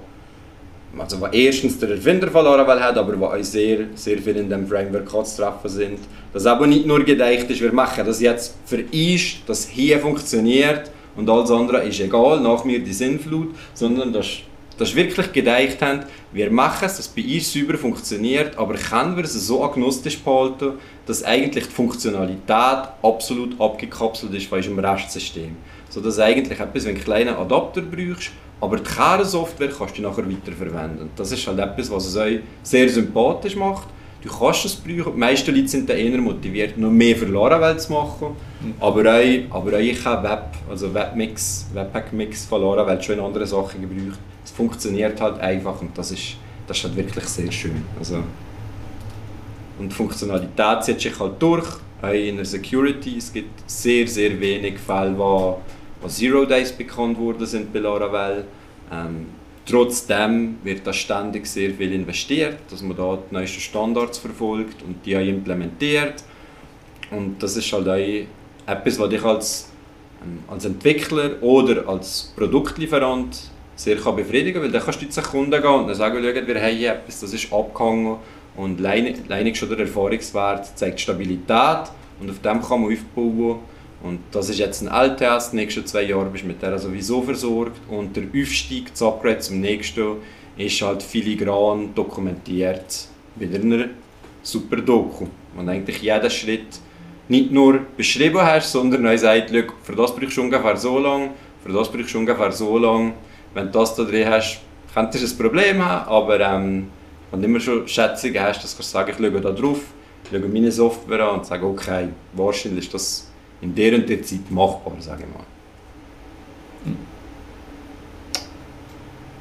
also was erstens der Erfinder von Laravel hat, aber wo auch sehr, sehr viel in dem Framework zu treffen sind. Das aber nicht nur gedacht ist, wir machen das jetzt für uns, das hier funktioniert und alles andere ist egal, nach mir die Sinnflut, sondern das, das wirklich gedacht haben, wir machen es, dass bei uns sauber funktioniert, aber können wir es so agnostisch behalten, dass eigentlich die Funktionalität absolut abgekapselt ist von unserem Restsystem. Sodass eigentlich etwas, du einen kleinen Adapter brauchst, aber die Kernsoftware kannst du nachher weiterverwenden. Das ist halt etwas, was es euch sehr sympathisch macht. Du kannst es brauchen. Die meisten Leute sind dann eher motiviert, noch mehr für Laravel zu machen. Mhm. Aber auch, aber auch ich habe Web, also Webmix, Webpack-Mix von Laravel schon in anderen Sachen gebraucht. Es funktioniert halt einfach und das ist, das ist halt wirklich sehr schön. Also, und die Funktionalität zieht sich halt durch, auch in der Security. Es gibt sehr, sehr wenig Fälle, wo als Zero Days bekannt worden sind bei Laravel. Ähm, trotzdem wird da ständig sehr viel investiert, dass man da die neuesten Standards verfolgt und die auch implementiert. Und das ist halt auch etwas, was ich als, ähm, als Entwickler oder als Produktlieferant sehr kann befriedigen kann, weil dann kannst du zu Kunden gehen und dann sagen, wir haben hier etwas, das ist abgehangen und leinig schon der Erfahrungswert zeigt Stabilität und auf dem kann man aufbauen und das ist jetzt ein LTS, die nächsten zwei Jahre bist du mit der sowieso versorgt. Und der Aufstieg, das Upgrade zum nächsten, ist halt filigran dokumentiert mit einer super Doku. Und eigentlich jeden Schritt nicht nur beschrieben hast, sondern auch sagt, für das brauchst du ungefähr so lange, für das brauchst du ungefähr so lange. Wenn du das da drin hast, könntest du ein Problem haben, aber ähm, wenn du immer schon Schätzungen hast, dass du sagen, ich schaue da drauf, schaue meine Software an und sage, okay, wahrscheinlich ist das in der und der Zeit machbar, sage ich mal.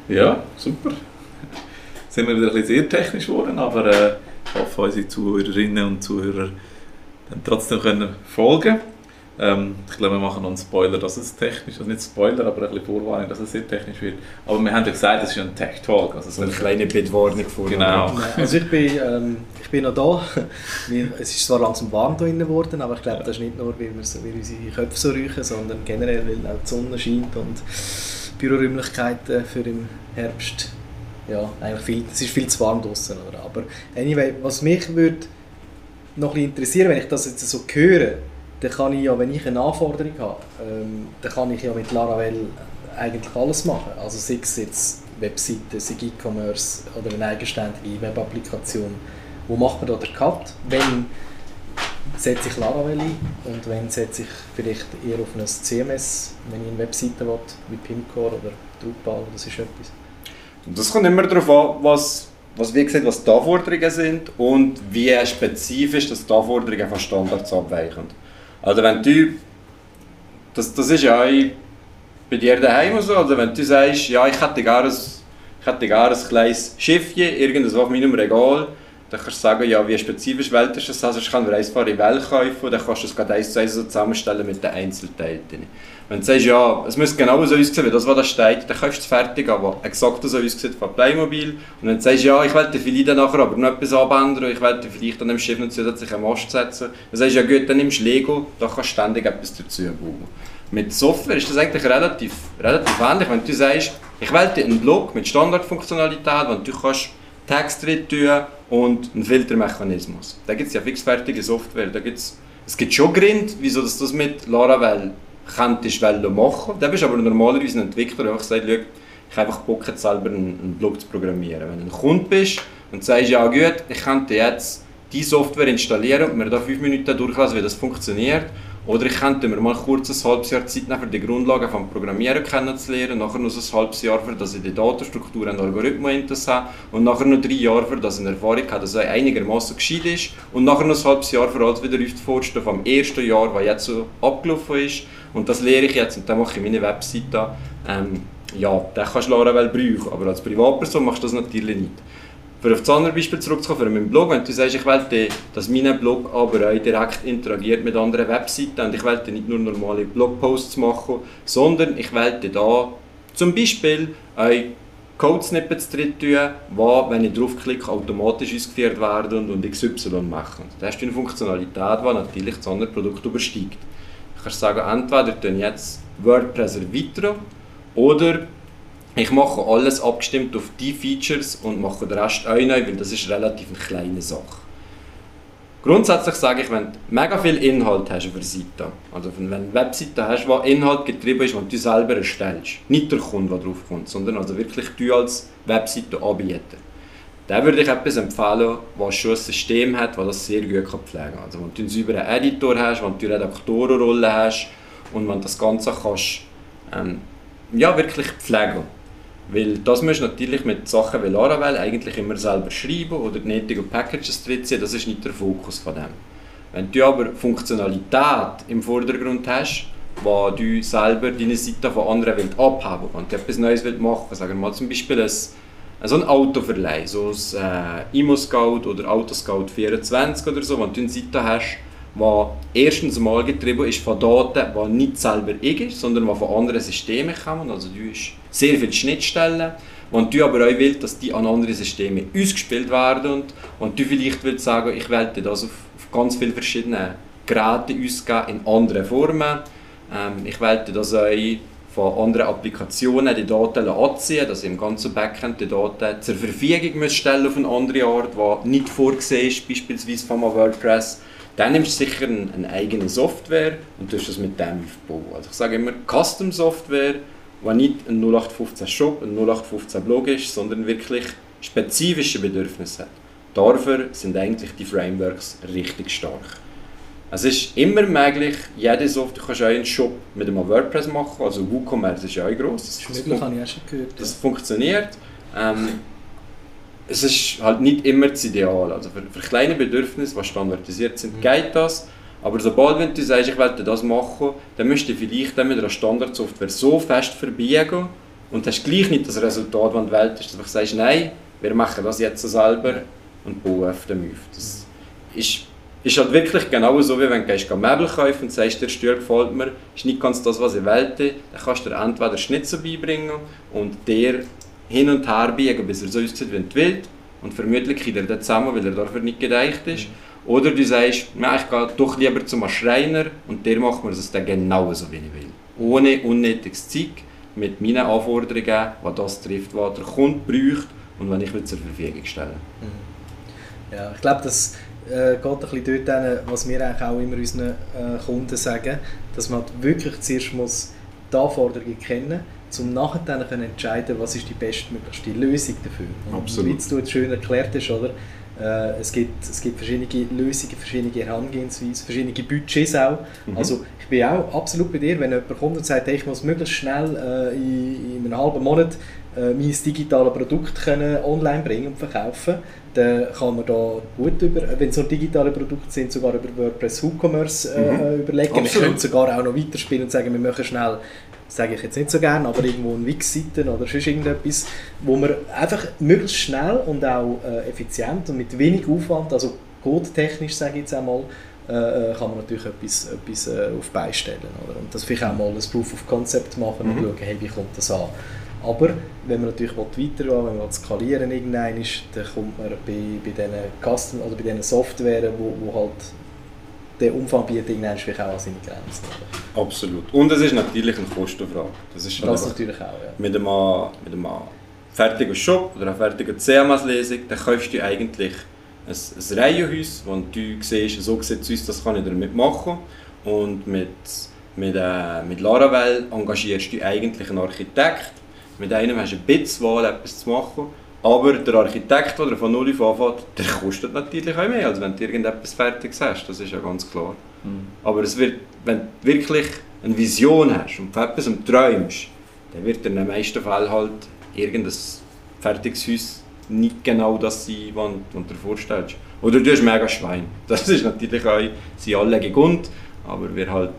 Ja, super. Jetzt sind wir wieder ein bisschen sehr technisch geworden, aber äh, ich hoffe, unsere Zuhörerinnen und Zuhörer dann trotzdem können folgen ähm, ich glaube, wir machen noch einen Spoiler, dass es technisch, also nicht Spoiler, aber ein bisschen Vorwarnung, dass es sehr technisch wird. Aber wir haben ja gesagt, es ist ein Tech-Talk. Also so eine kleine Bitwarnung vor. Genau. Also ich bin, ähm, ich bin noch da. es ist zwar langsam warm hier geworden, aber ich glaube, das ist nicht nur, weil wir, weil unsere Köpfe so räuchen, sondern generell, weil auch die Sonne scheint und Büroräumlichkeiten für im Herbst, ja, eigentlich viel, es ist viel zu warm draußen. Oder? Aber anyway, was mich würde noch ein interessieren, wenn ich das jetzt so höre, dann kann ich ja, wenn ich eine Anforderung habe, ähm, dann kann ich ja mit Laravel eigentlich alles machen. Also sei es jetzt Webseite, sei E-Commerce oder eine eigenständige Webapplikation. Wo macht man da den Cut? Wenn setze ich Laravel ein und wenn setze ich vielleicht eher auf ein CMS, wenn ich eine Webseite will, wie Pimcore oder Drupal, das ist etwas. Das kommt immer darauf an, was, was, wie gesagt, was die Anforderungen sind und wie spezifisch das die Anforderungen von Standards abweichen. Also wenn du, das, das ist ja bei dir daheim so. Also wenn du sagst, ja, ich hätte gerne ein, ich hätte gerne ein kleines Schiffchen, irgendwas auf meinem Regal, dann kannst du sagen, ja, wie spezifisch wählst du das? Also ich kann in Welt kaufen dann kannst du es gerade eins zu eins so zusammenstellen mit den Einzelteilen. Wenn du sagst, ja, es muss genau so aussehen wie das, was da steht, dann kaufst du es fertig, aber exakt so aussieht von Playmobil. Und wenn du sagst, ja, ich will vielleicht dann nachher aber noch etwas anbändern und ich will vielleicht an dem Schiff noch zusätzlich einen Mast setzen, dann sagst du, ja gut, dann nimmst du Lego, da kannst du ständig etwas dazu bauen. Mit Software ist das eigentlich relativ, relativ ähnlich, wenn du sagst, ich will einen Blog mit Standardfunktionalität, wo du kannst Text drin tun und einen Filtermechanismus. Da gibt es ja fixfertige Software, da gibt's, es gibt schon Gründe, wieso das, das mit Laravel könntest du machen. Dann bist aber normalerweise ein Entwickler, der einfach sagt, ich habe einfach Bock, jetzt selber einen, Blog zu programmieren. Wenn du ein Kunde bist und sagst, ja gut, ich könnte jetzt die Software installieren und mir da fünf Minuten durchlassen, wie das funktioniert. Oder ich könnte mir mal kurz ein halbes Jahr Zeit nehmen, um die Grundlagen vom Programmieren kennenzulernen, nachher noch ein halbes Jahr, für dass ich die Datenstruktur und Algorithmen habe und nachher noch drei Jahre, für dass ich eine Erfahrung habe, dass er einigermaßen gescheit ist und nachher noch ein halbes Jahr, für alles wieder auf die Fortstufe vom ersten Jahr, was jetzt so abgelaufen ist und das lehre ich jetzt und dann mache ich meine Webseite. Ähm, ja, den kannst du Laravel brauchen, aber als Privatperson machst du das natürlich nicht. Für auf das andere Beispiel zurückzukommen, für meinen Blog, wenn du sagst, ich will, dass mein Blog aber auch direkt interagiert mit anderen Webseiten und ich will nicht nur normale Blogposts machen, sondern ich will da zum Beispiel ein Code-Snippets drin tun, die, wenn ich draufklicke, automatisch ausgeführt werden und XY machen. Das ist eine Funktionalität, die natürlich das andere Produkt übersteigt kannst sagen, entweder tun jetzt WordPress erweitern oder ich mache alles abgestimmt auf die Features und mache den Rest auch neu, weil das ist relativ eine kleine Sache. Grundsätzlich sage ich, wenn du mega viel Inhalt hast auf der Seite, also wenn du eine Webseite hast, wo Inhalt getrieben ist, den du selber erstellst, nicht der Kunde, der drauf kommt, sondern also wirklich du als Webseite-Anbieter, dann würde ich etwas empfehlen, das schon ein System hat, das das sehr gut pflegen kann. Also wenn du einen sauberen Editor hast, wenn du eine Redaktorenrolle hast und wenn du das Ganze kannst, ähm, ja, wirklich pflegen weil das musst du natürlich mit Sachen wie Laravel eigentlich immer selber schreiben oder die nötigen Packages drin ziehen, das ist nicht der Fokus von dem. Wenn du aber Funktionalität im Vordergrund hast, wo du selber deine Seite von anderen willst abhaben willst, wenn du etwas Neues willst machen sagen wir mal zum Beispiel ein so ein Autoverleih, so ein äh, Immo-Scout oder Autoscout 24 oder so, wenn du eine Seite hast, die erstens mal getrieben ist von Daten, die nicht selber ich ist, sondern die von anderen Systemen kommen. Also du hast sehr viele Schnittstellen. Und du aber auch willst, dass die an andere Systeme ausgespielt werden und, und du vielleicht willst sagen, ich will das auf, auf ganz viele verschiedene Geräte ausgeben in anderen Formen. Ähm, ich will das auch von anderen Applikationen die Daten anziehen, dass im ganzen Backend die Daten zur Verfügung stellen auf eine andere Art, die nicht vorgesehen ist, beispielsweise von WordPress. Dann nimmst du sicher eine, eine eigene Software und tust das mit dem aufbauen. Also ich sage immer Custom Software, die nicht ein 0815 Shop, ein 0815 Blog ist, sondern wirklich spezifische Bedürfnisse hat. Dafür sind eigentlich die Frameworks richtig stark. Es ist immer möglich, jede Software, du kannst auch einen Shop mit einem WordPress machen, also WooCommerce ist ja auch gross. Das, das ist möglich, habe ich auch schon gehört. Das funktioniert. Ähm, es ist halt nicht immer das Ideal. Also für, für kleine Bedürfnisse, die standardisiert sind, mhm. geht das. Aber sobald wenn du sagst, ich will das machen, dann musst du vielleicht dann mit einer Standardsoftware so fest verbiegen und hast gleich nicht das Resultat, das du willst, dass du sagst, nein, wir machen das jetzt selber und bauen auf dem auf. Das ist ist halt wirklich genau so, wie wenn du Möbel kaufen und sagst, der Stuhl gefällt mir, ist nicht ganz das, was ich wollte, dann kannst du dir entweder Schnitzel beibringen und der hin und her biegen, bis er so aussieht, wie du willst und vermutlich kriegt er den zusammen, weil er dafür nicht gedeicht ist. Oder du sagst, ja, ich gehe doch lieber zum Schreiner und der macht mir das dann genauso, wie ich will. Ohne unnötiges Zeug, mit meinen Anforderungen, was das trifft, was der Kunde braucht und was ich zur Verfügung stelle. Mhm. Ja, ich glaube, das äh, geht ein bisschen dort hin, was wir eigentlich auch immer unseren äh, Kunden sagen, dass man halt wirklich zuerst muss die Anforderungen kennen um nachher dann entscheiden was ist die bestmöglichste Lösung dafür. Und Absolut. Wie du jetzt schön erklärt hast, oder? Äh, es, gibt, es gibt verschiedene Lösungen, verschiedene Herangehensweisen, verschiedene Budgets auch. Mhm. Also ich bin auch absolut bei dir, wenn jemand kommt und sagt, hey, ich muss möglichst schnell äh, in, in einem halben Monat äh, mein digitales Produkt können online bringen und verkaufen, dann kann man da gut über, wenn es nur digitale Produkte sind, sogar über WordPress WooCommerce äh, mhm. überlegen. Absolut. Wir können sogar auch noch weiterspielen und sagen, wir machen schnell sage ich jetzt nicht so gerne, aber irgendwo eine Wix-Seite oder sonst irgendetwas, wo man einfach möglichst schnell und auch äh, effizient und mit wenig Aufwand, also codetechnisch sage ich jetzt einmal, äh, äh, kann man natürlich etwas, etwas äh, auf beistellen. Oder? Und das vielleicht auch mal ein Proof of Concept machen und Mhm. schauen, hey, wie kommt das an. Aber wenn man natürlich weitergehen will, wenn man will skalieren ist, dann kommt man bei, bei diesen Custom, also bei diesen Software, wo, wo halt der Umfang bietet, irgendwann auch an seine Grenzen. Oder? Absolut. Und es ist natürlich eine Kostenfrage. Das ist Das natürlich auch, ja. mit einem, mit einem fertigen Shop oder einer fertigen CMS-Lesung, dann kaufst du eigentlich ein, ein Reihenhaus, wo du siehst, so sieht es aus, das kann ich damit machen. Und mit, mit, äh, mit Laravel engagierst du eigentlich einen Architekt. Mit einem hast du ein bisschen Wahl, etwas zu machen. Aber der Architekt, der von null auf anfängt, der kostet natürlich auch mehr, als wenn du irgendetwas Fertiges hast. Das ist ja ganz klar. Mhm. Aber es wird, wenn du wirklich eine Vision hast und von etwas träumst, dann wird in den meisten Fällen halt irgendein fertiges Haus nicht genau das sein, was du dir vorstellst. Oder du hast mega Schwein. Das ist natürlich auch, sind alle gegründet, aber wer halt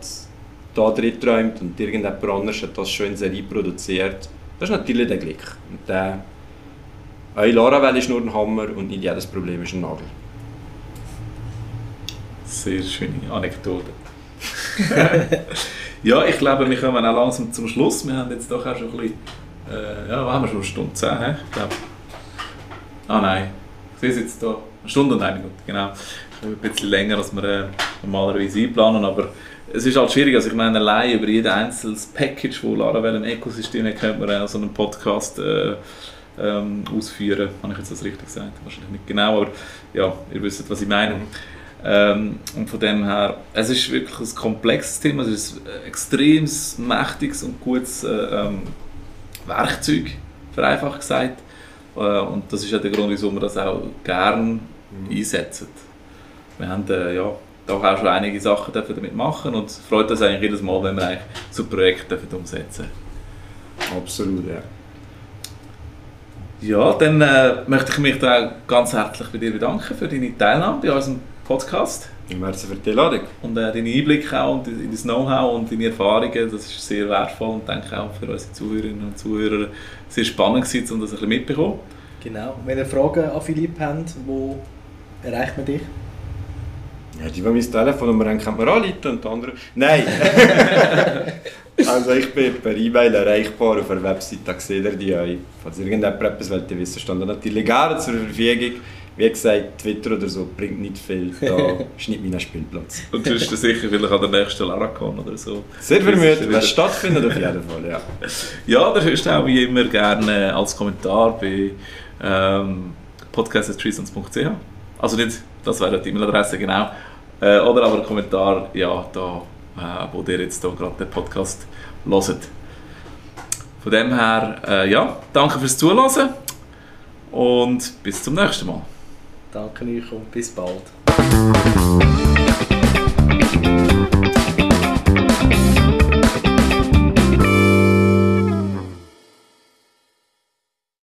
da drin träumt und irgendjemand anders hat das schon in Serie produziert, das ist natürlich der Glück. Und der, auch Laravel ist nur ein Hammer und nicht jedes Problem ist ein Nagel. Sehr schöne Anekdote. ja, ich glaube, wir kommen auch langsam zum Schluss. Wir haben jetzt doch auch schon ein bisschen. Äh, ja, haben schon eine Stunde 10, hä? ich glaube. Ah nein, ich sehe es jetzt hier. Eine Stunde und eine Minute, genau. Ein bisschen länger, als wir äh, normalerweise einplanen, aber es ist halt schwierig. Also ich meine, allein über jedes einzelnes Package, das Laravel im Ökosystem hat, könnte man auch so einen Podcast äh, ähm, ausführen. Habe ich jetzt das richtig gesagt? Wahrscheinlich nicht genau, aber ja, ihr wisst, was ich meine. Ähm, und von dem her, es ist wirklich ein komplexes Thema, es ist ein extrem mächtiges und gutes äh, ähm, Werkzeug, vereinfacht gesagt. Äh, und das ist ja der Grund, wieso wir das auch gerne einsetzen. Wir haben äh, ja, da auch schon einige Sachen dürfen damit machen und es freut uns eigentlich jedes Mal, wenn wir eigentlich so Projekte dürfen umsetzen Absolut, ja. Ja, dann äh, möchte ich mich da auch ganz herzlich bei dir bedanken für deine Teilnahme bei unserem Podcast. Merci für die Einladung. Und äh, deine Einblicke auch und in das Know-how und deine Erfahrungen, das ist sehr wertvoll und denke auch für unsere Zuhörerinnen und Zuhörer sehr spannend gewesen, um das ein bisschen mitzubekommen. Genau. Wenn ihr Fragen an Philipp habt, wo erreicht man dich? Ja, die, die mein Telefonnummer haben, kann man anrufen und die anderen... Nein! also ich bin per E-Mail erreichbar auf der Website, da seht ihr die euch. Falls irgendjemand etwas wollt, ihr wissen, stand natürlich gerne zur Verfügung. Wie gesagt, Twitter oder so bringt nicht viel, da ist nicht mein Spielplatz. Und du bist dir sicher vielleicht an der nächsten Laracon oder so. Sehr wieder- wenn es stattfindet auf jeden Fall, ja. Ja, da hörst du auch wie immer gerne als Kommentar bei ähm, podcast.treasons.ch. Also nicht, das wäre die E-Mail-Adresse, genau. Äh, oder aber ein Kommentar, ja, da, äh, wo ihr jetzt da gerade den Podcast hört. Von dem her, äh, ja, danke fürs Zuhören und bis zum nächsten Mal. Danke euch und bis bald.